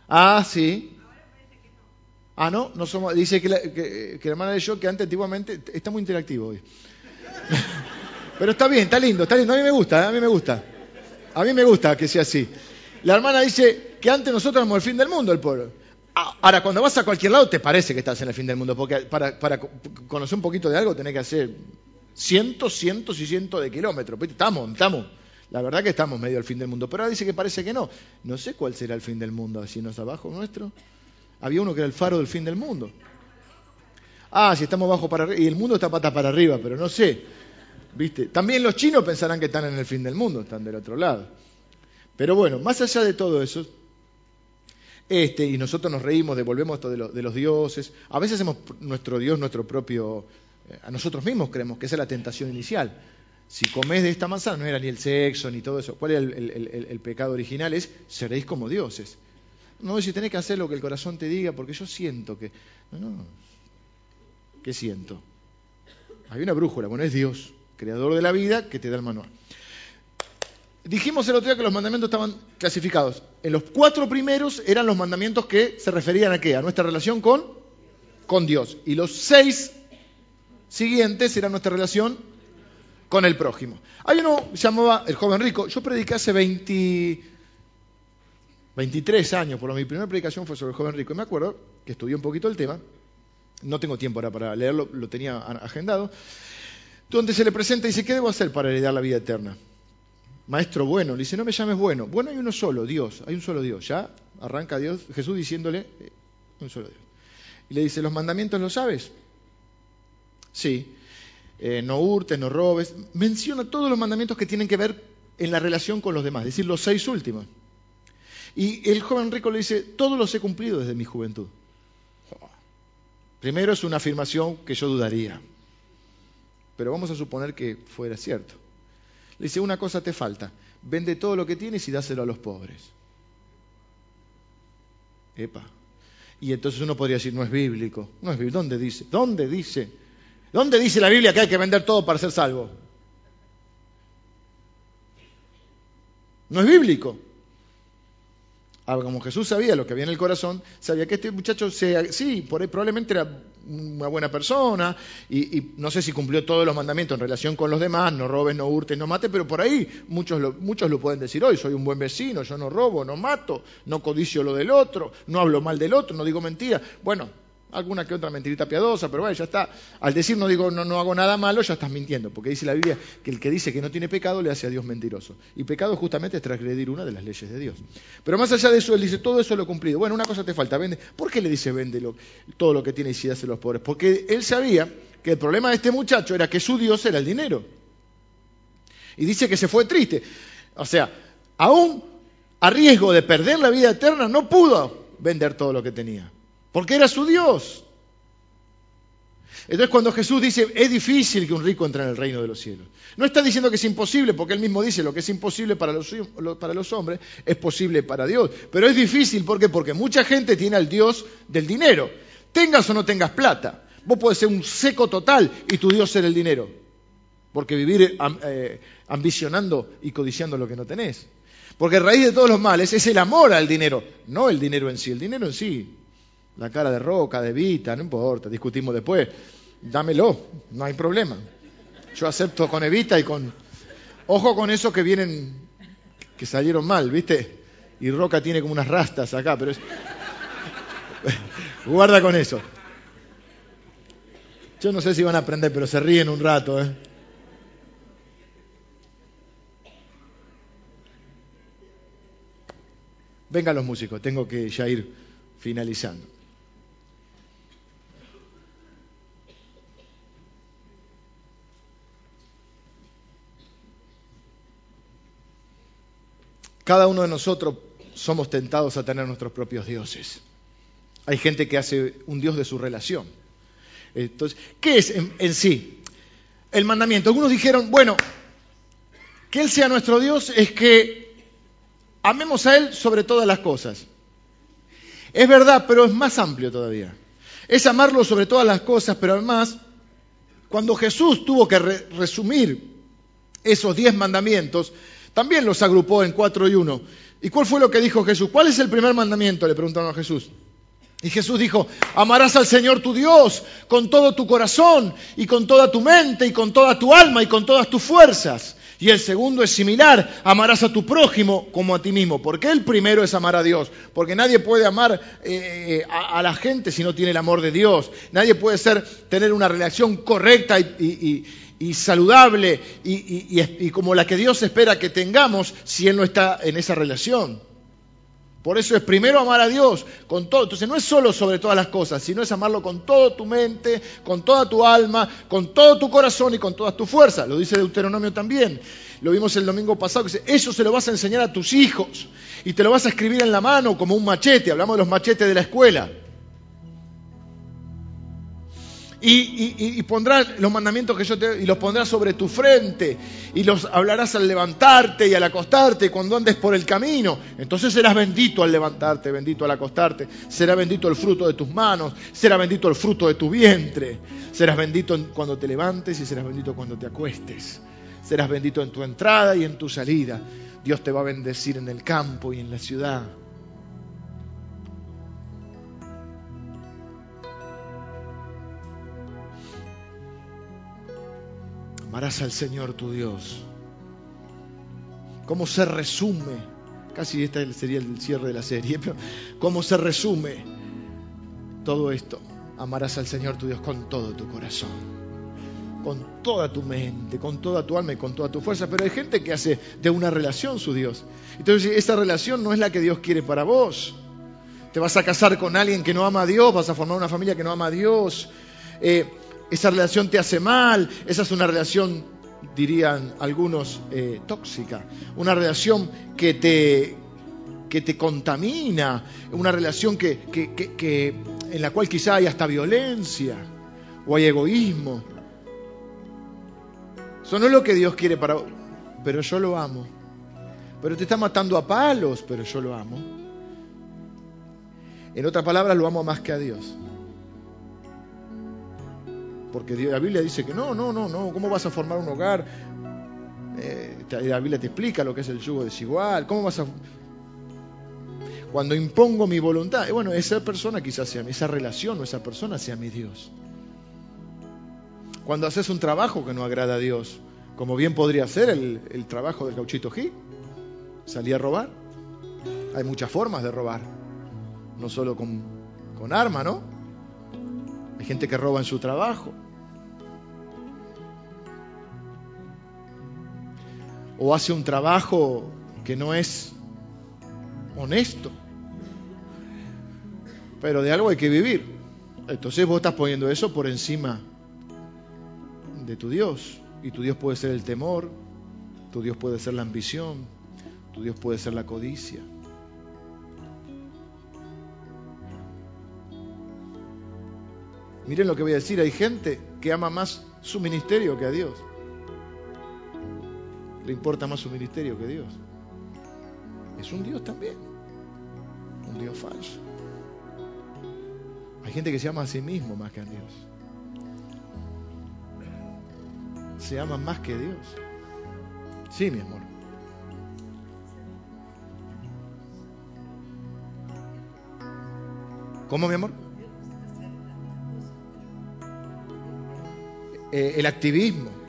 Ah, sí. Ah, no, no somos. Dice que la, que, la hermana de yo que antes antiguamente está muy interactivo hoy. [laughs] Pero está bien, está lindo, está lindo. A mí me gusta, ¿eh? a mí me gusta. A mí me gusta que sea así. La hermana dice que antes nosotros éramos el fin del mundo, el pueblo. Ahora, cuando vas a cualquier lado, te parece que estás en el fin del mundo, porque para, conocer un poquito de algo tenés que hacer cientos, cientos y cientos de kilómetros. Estamos, estamos. La verdad que estamos medio al fin del mundo. Pero ahora dice que parece que no. No sé cuál será el fin del mundo, si no abajo nuestro. Había uno que era el faro del fin del mundo. Ah, si estamos bajo para arriba. Y el mundo está pata para arriba, pero no sé. También los chinos pensarán que están en el fin del mundo, están del otro lado. Pero bueno, más allá de todo eso, este, y nosotros nos reímos, devolvemos esto de, de los dioses. A veces hacemos nuestro Dios nuestro propio. Eh, a nosotros mismos creemos que esa es la tentación inicial. Si comés de esta manzana, no era ni el sexo ni todo eso. ¿Cuál es el, el pecado original? Es seréis como dioses. No, si tenés que hacer lo que el corazón te diga, porque yo siento que... No, no. ¿Qué siento? Hay una brújula, bueno, es Dios, creador de la vida, que te da el manual. Dijimos el otro día que los mandamientos estaban clasificados. En los cuatro primeros eran los mandamientos que se referían a qué? A nuestra relación con, con Dios. Y los seis siguientes eran nuestra relación con el prójimo. Hay uno, llamaba el joven rico. Yo prediqué hace 20, 23 años, por lo mi primera predicación fue sobre el joven rico. Y me acuerdo que estudié un poquito el tema, no tengo tiempo ahora para leerlo, lo tenía agendado, donde se le presenta y dice, ¿qué debo hacer para heredar la vida eterna? Maestro bueno, le dice, no me llames bueno. Bueno, hay uno solo, Dios, hay un solo Dios. Ya arranca Dios, Jesús diciéndole, eh, un solo Dios. Y le dice, ¿los mandamientos los sabes? Sí. Eh, no hurtes, no robes. Menciona todos los mandamientos que tienen que ver en la relación con los demás, es decir, los seis últimos. Y el joven rico le dice, todos los he cumplido desde mi juventud. Primero es una afirmación que yo dudaría, pero vamos a suponer que fuera cierto. Le dice, una cosa te falta, vende todo lo que tienes y dáselo a los pobres. Epa. Y entonces uno podría decir, no es bíblico. No es bíblico. ¿Dónde dice? ¿Dónde dice? ¿Dónde dice la Biblia que hay que vender todo para ser salvo? No es bíblico. Como Jesús sabía lo que había en el corazón, sabía que este muchacho, sí, por ahí probablemente era una buena persona, y, no sé si cumplió todos los mandamientos en relación con los demás, no robes, no hurtes, no mates, pero por ahí muchos lo, muchos lo pueden decir hoy, soy un buen vecino, yo no robo, no mato, no codicio lo del otro, no hablo mal del otro, no digo mentiras. Bueno, alguna que otra mentirita piadosa, pero bueno, ya está. Al decir no digo no, no hago nada malo, ya estás mintiendo, porque dice la Biblia que el que dice que no tiene pecado le hace a Dios mentiroso. Y pecado justamente es transgredir una de las leyes de Dios. Pero más allá de eso, él dice, todo eso lo he cumplido. Bueno, una cosa te falta, vende. ¿Por qué le dice vende todo lo que tiene y si hace los pobres? Porque él sabía que el problema de este muchacho era que su Dios era el dinero. Y dice que se fue triste. O sea, aún a riesgo de perder la vida eterna, no pudo vender todo lo que tenía porque era su Dios. Entonces cuando Jesús dice, es difícil que un rico entre en el reino de los cielos, no está diciendo que es imposible, porque él mismo dice, lo que es imposible para los, hombres es posible para Dios. Pero es difícil, ¿por qué? Porque mucha gente tiene al Dios del dinero. Tengas o no tengas plata. Vos podés ser un seco total y tu Dios ser el dinero. Porque vivir eh, ambicionando y codiciando lo que no tenés. Porque raíz de todos los males es el amor al dinero, no el dinero en sí. El dinero en sí la cara de Roca, de Evita, no importa, discutimos después. Dámelo, no hay problema. Yo acepto con Evita y con, Ojo con eso que vienen, que salieron mal, ¿viste? Y Roca tiene como unas rastas acá, pero es... [laughs] Guarda con eso. Yo no sé si van a aprender, pero se ríen un rato, ¿eh? Vengan los músicos, tengo que ya ir finalizando. Cada uno de nosotros somos tentados a tener nuestros propios dioses. Hay gente que hace un dios de su relación. Entonces, ¿qué es en, sí el mandamiento? Algunos dijeron, bueno, que Él sea nuestro Dios es que amemos a Él sobre todas las cosas. Es verdad, pero es más amplio todavía. Es amarlo sobre todas las cosas, pero además, cuando Jesús tuvo que resumir esos diez mandamientos, también los agrupó en cuatro y uno. ¿Y cuál fue lo que dijo Jesús? ¿Cuál es el primer mandamiento? Le preguntaron a Jesús. Y Jesús dijo, amarás al Señor tu Dios con todo tu corazón y con toda tu mente y con toda tu alma y con todas tus fuerzas. Y el segundo es similar, amarás a tu prójimo como a ti mismo. Porque el primero es amar a Dios. Porque nadie puede amar eh, a, la gente si no tiene el amor de Dios. Nadie puede ser, tener una relación correcta y saludable y, como la que Dios espera que tengamos si Él no está en esa relación. Por eso es primero amar a Dios con todo. Entonces no es solo sobre todas las cosas, sino es amarlo con toda tu mente, con toda tu alma, con todo tu corazón y con todas tus fuerzas. Lo dice Deuteronomio también. Lo vimos el domingo pasado, que dice, eso se lo vas a enseñar a tus hijos y te lo vas a escribir en la mano como un machete. Hablamos de los machetes de la escuela. Y, pondrás los mandamientos que yo te y los pondrás sobre tu frente y los hablarás al levantarte y al acostarte cuando andes por el camino. Entonces serás bendito al levantarte, bendito al acostarte. Será bendito el fruto de tus manos, será bendito el fruto de tu vientre. Serás bendito cuando te levantes y serás bendito cuando te acuestes. Serás bendito en tu entrada y en tu salida. Dios te va a bendecir en el campo y en la ciudad. Amarás al Señor tu Dios. ¿Cómo se resume? Casi este sería el cierre de la serie, [laughs] pero ¿cómo se resume todo esto? Amarás al Señor tu Dios con todo tu corazón, con toda tu mente, con toda tu alma y con toda tu fuerza. Pero hay gente que hace de una relación su Dios. Entonces esa relación no es la que Dios quiere para vos. Te vas a casar con alguien que no ama a Dios, vas a formar una familia que no ama a Dios. Eh, esa relación te hace mal, esa es una relación, dirían algunos, eh, tóxica, una relación que te, que te contamina, una relación que, que, en la cual quizá hay hasta violencia o hay egoísmo. Eso no es lo que Dios quiere para vos, pero yo lo amo. Pero te está matando a palos, pero yo lo amo. En otras palabras, lo amo más que a Dios. Porque la Biblia dice que no, no, no, no, ¿cómo vas a formar un hogar? Eh, la Biblia te explica lo que es el yugo desigual, ¿cómo vas a... Cuando impongo mi voluntad, bueno, esa persona quizás sea, esa relación o esa persona sea mi Dios. Cuando haces un trabajo que no agrada a Dios, como bien podría ser el, trabajo del gauchito G, salí a robar. Hay muchas formas de robar, no solo con, con arma, ¿no? Hay gente que roba en su trabajo. O hace un trabajo que no es honesto. Pero de algo hay que vivir. Entonces vos estás poniendo eso por encima de tu Dios. Y tu Dios puede ser el temor, tu Dios puede ser la ambición, tu Dios puede ser la codicia. Miren lo que voy a decir, hay gente que ama más su ministerio que a Dios. Le importa más su ministerio que Dios. Es un Dios también. Un Dios falso. Hay gente que se ama a sí mismo más que a Dios. Se ama más que Dios. Sí, mi amor. ¿Cómo, mi amor? Eh, el activismo.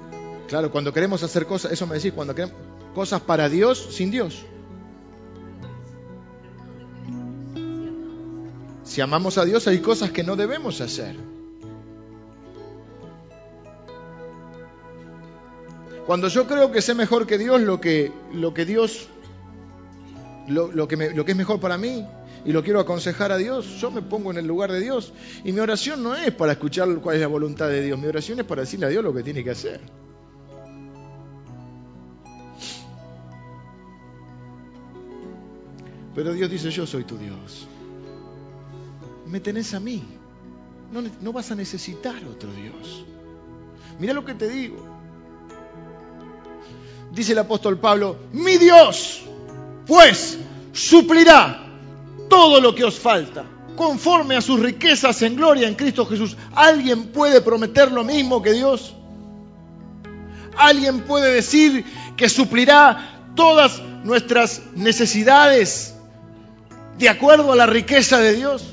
Claro, cuando queremos hacer cosas, eso me decís, cuando queremos cosas para Dios sin Dios. Si amamos a Dios hay cosas que no debemos hacer. Cuando yo creo que sé mejor que Dios lo que, lo que Dios, lo, que lo que es mejor para mí y lo quiero aconsejar a Dios, yo me pongo en el lugar de Dios. Y mi oración no es para escuchar cuál es la voluntad de Dios, mi oración es para decirle a Dios lo que tiene que hacer. Pero Dios dice, yo soy tu Dios. Me tenés a mí. No, no vas a necesitar otro Dios. Mira lo que te digo dice el apóstol Pablo, mi Dios, pues, suplirá todo lo que os falta, conforme a sus riquezas en gloria en Cristo Jesús. ¿Alguien puede prometer lo mismo que Dios? ¿Alguien puede decir que suplirá todas nuestras necesidades de acuerdo a la riqueza de Dios?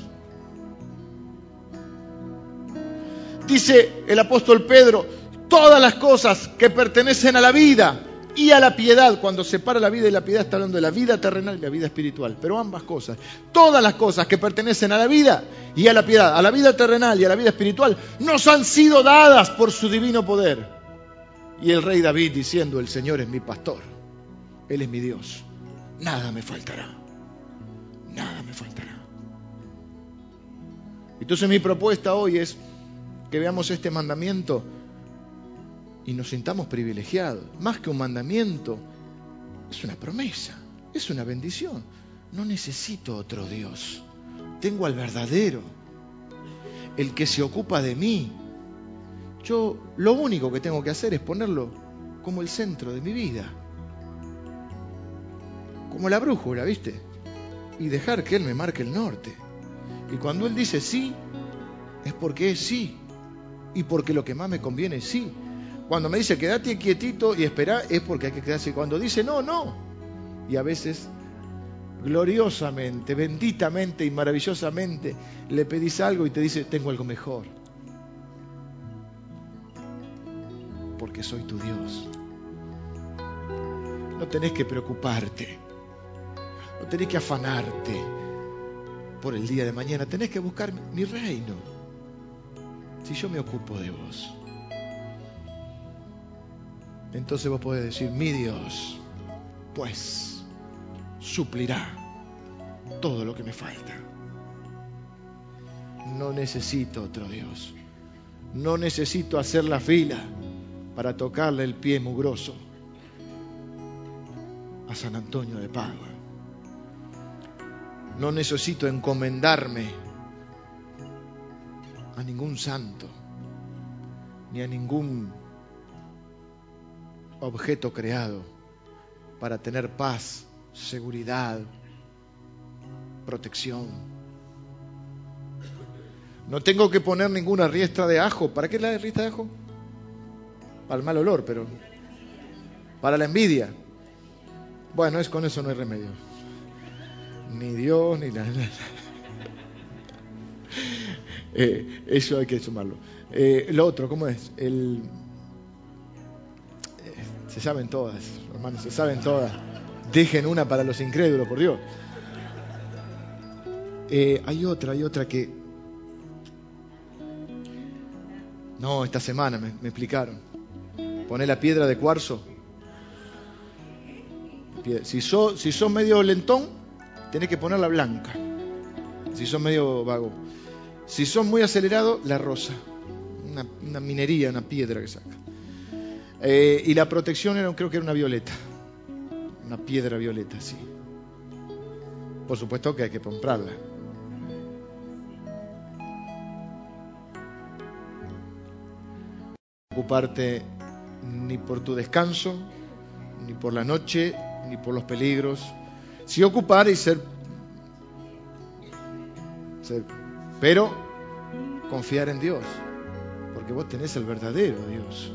Dice el apóstol Pedro, todas las cosas que pertenecen a la vida y a la piedad. Cuando separa la vida y la piedad está hablando de la vida terrenal y la vida espiritual. Pero ambas cosas, todas las cosas que pertenecen a la vida y a la piedad, a la vida terrenal y a la vida espiritual, nos han sido dadas por su divino poder. Y el rey David diciendo, el Señor es mi pastor, Él es mi Dios, nada me faltará, nada me faltará. Entonces mi propuesta hoy es que veamos este mandamiento y nos sintamos privilegiados. Más que un mandamiento, es una promesa, es una bendición. No necesito otro Dios. Tengo al verdadero, el que se ocupa de mí. Yo lo único que tengo que hacer es ponerlo como el centro de mi vida. Como la brújula, ¿viste? Y dejar que Él me marque el norte. Y cuando Él dice sí, es porque es sí. Y porque lo que más me conviene es sí. Cuando me dice quédate quietito y espera, es porque hay que quedarse. Cuando dice no, no. Y a veces, gloriosamente, benditamente y maravillosamente, le pedís algo y te dice, tengo algo mejor. Porque soy tu Dios. No tenés que preocuparte. No tenés que afanarte por el día de mañana. Tenés que buscar mi reino. Si yo me ocupo de vos entonces vos podés decir, mi Dios, pues, suplirá todo lo que me falta. No necesito otro Dios. No necesito hacer la fila para tocarle el pie mugroso a San Antonio de Padua. No necesito encomendarme a ningún santo, ni a ningún objeto creado para tener paz, seguridad, protección. No tengo que poner ninguna riestra de ajo. ¿Para qué la riestra de ajo? Para el mal olor, pero para la envidia. Bueno, es con eso no hay remedio. Ni Dios, ni la... [laughs] eh, eso hay que sumarlo. Eh, lo otro, ¿cómo es? El, se saben todas, hermanos, se saben todas. Dejen una para los incrédulos, por Dios. Eh, hay otra, hay otra que... No, esta semana me, explicaron. Poné la piedra de cuarzo. Si sos, si sos medio lentón, tenés que ponerla blanca. Si sos medio vago. Si sos muy acelerado, la rosa. Una, minería, una piedra que saca. Eh, y la protección era, creo que era una violeta, una piedra violeta, sí. Por supuesto que hay que comprarla. Ocuparte ni por tu descanso, ni por la noche, ni por los peligros. Sí ocupar y ser, pero confiar en Dios, porque vos tenés el verdadero Dios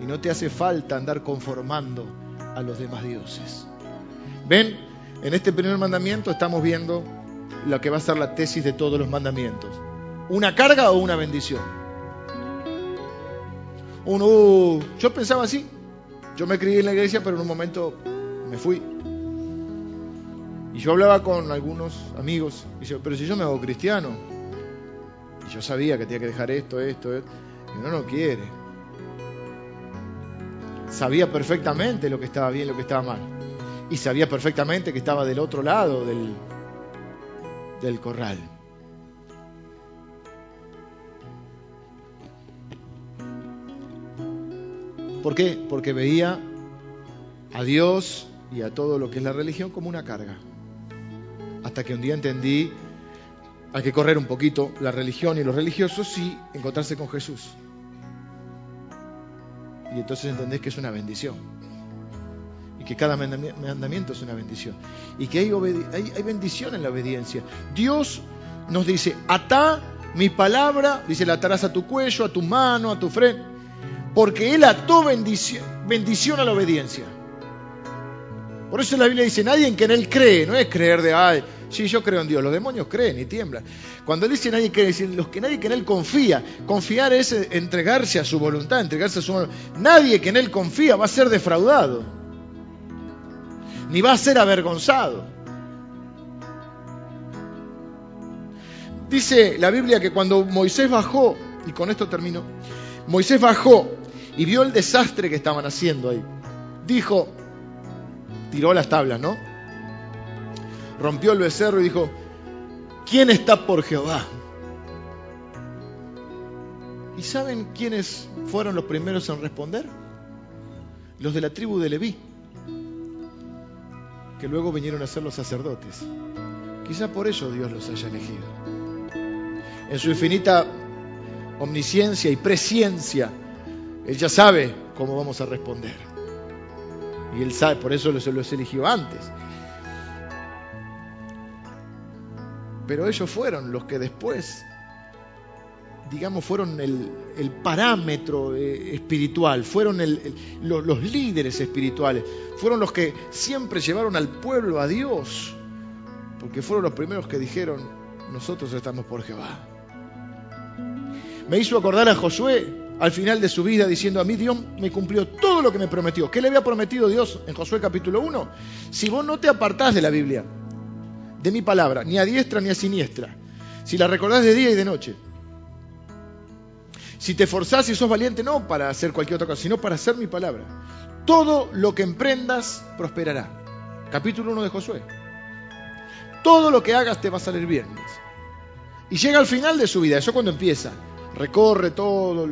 y no te hace falta andar conformando a los demás dioses. Ven, en este primer mandamiento estamos viendo lo que va a ser la tesis de todos los mandamientos. ¿Una carga o una bendición? uno, uh, yo pensaba así. Yo me crié en la iglesia, pero en un momento me fui. Y yo hablaba con algunos amigos, y yo, pero si yo me hago cristiano, y yo sabía que tenía que dejar esto, esto, esto, y uno no quiere. Sabía perfectamente lo que estaba bien, lo que estaba mal. Y sabía perfectamente que estaba del otro lado del, del corral. ¿Por qué? Porque veía a Dios y a todo lo que es la religión como una carga. Hasta que un día entendí, hay que correr un poquito la religión y los religiosos y encontrarse con Jesús. Y entonces entendés que es una bendición. Y que cada mandamiento es una bendición. Y que hay, hay, hay bendición en la obediencia. Dios nos dice, atá mi palabra, dice, la atarás a tu cuello, a tu mano, a tu frente porque Él ató bendición, bendición a la obediencia. Por eso la Biblia dice, nadie en quien Él cree, no es creer de, ay, sí, yo creo en Dios, los demonios creen y tiemblan. Cuando Él dice nadie cree, dice, los que nadie que en Él confía, confiar es entregarse a su voluntad, entregarse a su voluntad. Nadie que en Él confía va a ser defraudado, ni va a ser avergonzado. Dice la Biblia que cuando Moisés bajó, y con esto termino, Moisés bajó y vio el desastre que estaban haciendo ahí. Dijo, tiró las tablas, ¿no? Rompió el becerro y dijo, ¿quién está por Jehová? ¿Y saben quiénes fueron los primeros en responder? Los de la tribu de Leví, que luego vinieron a ser los sacerdotes. Quizá por eso Dios los haya elegido. En su infinita omnisciencia y presciencia, él ya sabe cómo vamos a responder. Y Él sabe, por eso los, los eligió antes. Pero ellos fueron los que después, digamos, fueron el, parámetro eh, espiritual, fueron los líderes espirituales, fueron los que siempre llevaron al pueblo a Dios, porque fueron los primeros que dijeron, nosotros estamos por Jehová. Me hizo acordar a Josué, al final de su vida diciendo, a mí Dios me cumplió todo lo que me prometió. ¿Qué le había prometido Dios en Josué capítulo 1? Si vos no te apartás de la Biblia, de mi palabra, ni a diestra ni a siniestra, si la recordás de día y de noche, si te forzás y sos valiente no para hacer cualquier otra cosa, sino para hacer mi palabra, todo lo que emprendas prosperará. Capítulo 1 de Josué. Todo lo que hagas te va a salir bien. Y llega al final de su vida, eso cuando empieza. Recorre todo,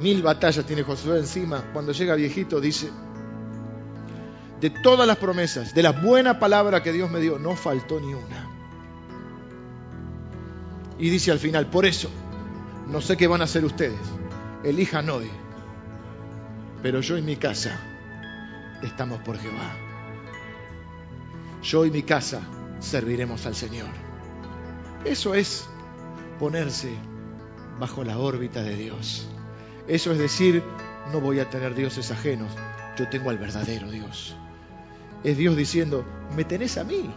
Mil batallas tiene Josué encima. Cuando llega viejito dice, de todas las promesas, de la buena palabra que Dios me dio, no faltó ni una. Y dice al final, por eso, no sé qué van a hacer ustedes, elijan hoy, pero yo y mi casa estamos por Jehová. Yo y mi casa serviremos al Señor. Eso es ponerse bajo la órbita de Dios. Eso es decir, no voy a tener dioses ajenos, yo tengo al verdadero Dios. Es Dios diciendo, me tenés a mí.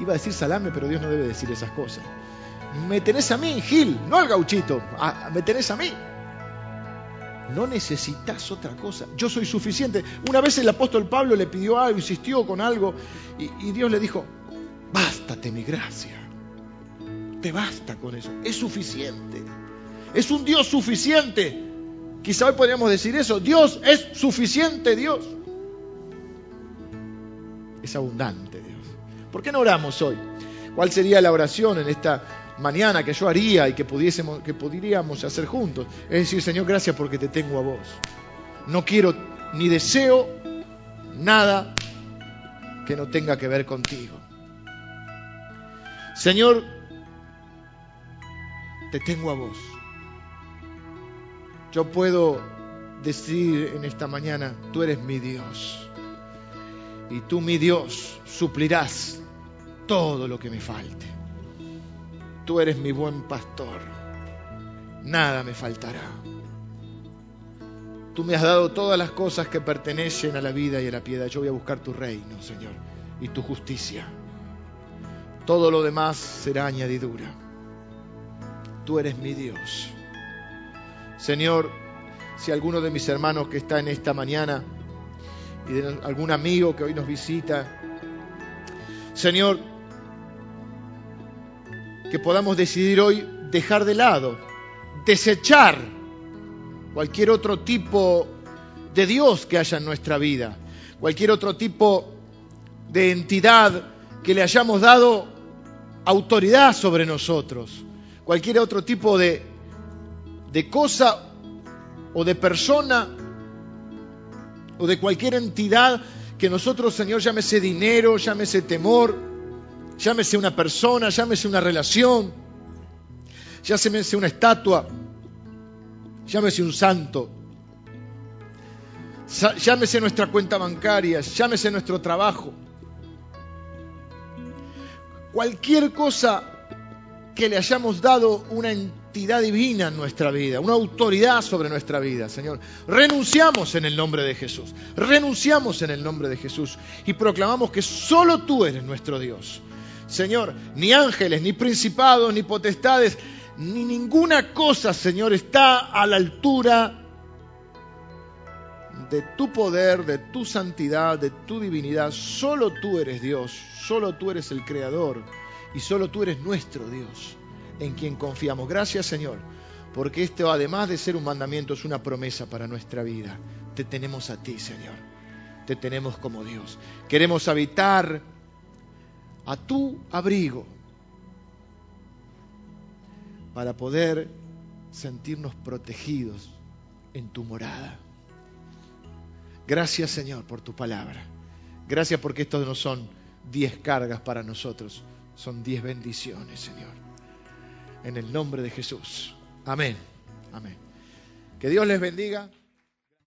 Iba a decir salame, pero Dios no debe decir esas cosas. Me tenés a mí, Gil, no al gauchito, me tenés a mí. No necesitas otra cosa. Yo soy suficiente. Una vez el apóstol Pablo le pidió algo, insistió con algo, y Dios le dijo, bástate mi gracia. Te basta con eso. Es suficiente. Es un Dios suficiente. Quizá hoy podríamos decir eso. Dios es suficiente, Dios. Es abundante, Dios. ¿Por qué no oramos hoy? ¿Cuál sería la oración en esta mañana que yo haría y que, pudiésemos, que podríamos hacer juntos? Es decir, Señor, gracias porque te tengo a vos. No quiero ni deseo nada que no tenga que ver contigo. Señor, te tengo a vos. Yo puedo decir en esta mañana, tú eres mi Dios. Y tú, mi Dios, suplirás todo lo que me falte. Tú eres mi buen pastor. Nada me faltará. Tú me has dado todas las cosas que pertenecen a la vida y a la piedad. Yo voy a buscar tu reino, Señor, y tu justicia. Todo lo demás será añadidura. Tú eres mi Dios. Señor, si alguno de mis hermanos que está en esta mañana y de algún amigo que hoy nos visita, Señor, que podamos decidir hoy dejar de lado, desechar cualquier otro tipo de Dios que haya en nuestra vida, cualquier otro tipo de entidad que le hayamos dado autoridad sobre nosotros, cualquier otro tipo de, de cosa o de persona o de cualquier entidad que nosotros, Señor, llámese dinero, llámese temor, llámese una persona, llámese una relación, llámese una estatua, llámese un santo, llámese nuestra cuenta bancaria, llámese nuestro trabajo. Cualquier cosa que le hayamos dado una entidad divina en nuestra vida, una autoridad sobre nuestra vida, Señor. Renunciamos en el nombre de Jesús, renunciamos en el nombre de Jesús y proclamamos que solo tú eres nuestro Dios. Señor, ni ángeles, ni principados, ni potestades, ni ninguna cosa, Señor, está a la altura de tu poder, de tu santidad, de tu divinidad. Solo tú eres Dios, solo tú eres el Creador y solo tú eres nuestro Dios en quien confiamos. Gracias Señor, porque esto además de ser un mandamiento es una promesa para nuestra vida. Te tenemos a ti Señor, te tenemos como Dios. Queremos habitar a tu abrigo para poder sentirnos protegidos en tu morada. Gracias Señor por tu palabra. Gracias porque estos no son diez cargas para nosotros, son diez bendiciones, Señor. En el nombre de Jesús. Amén. Amén. Que Dios les bendiga.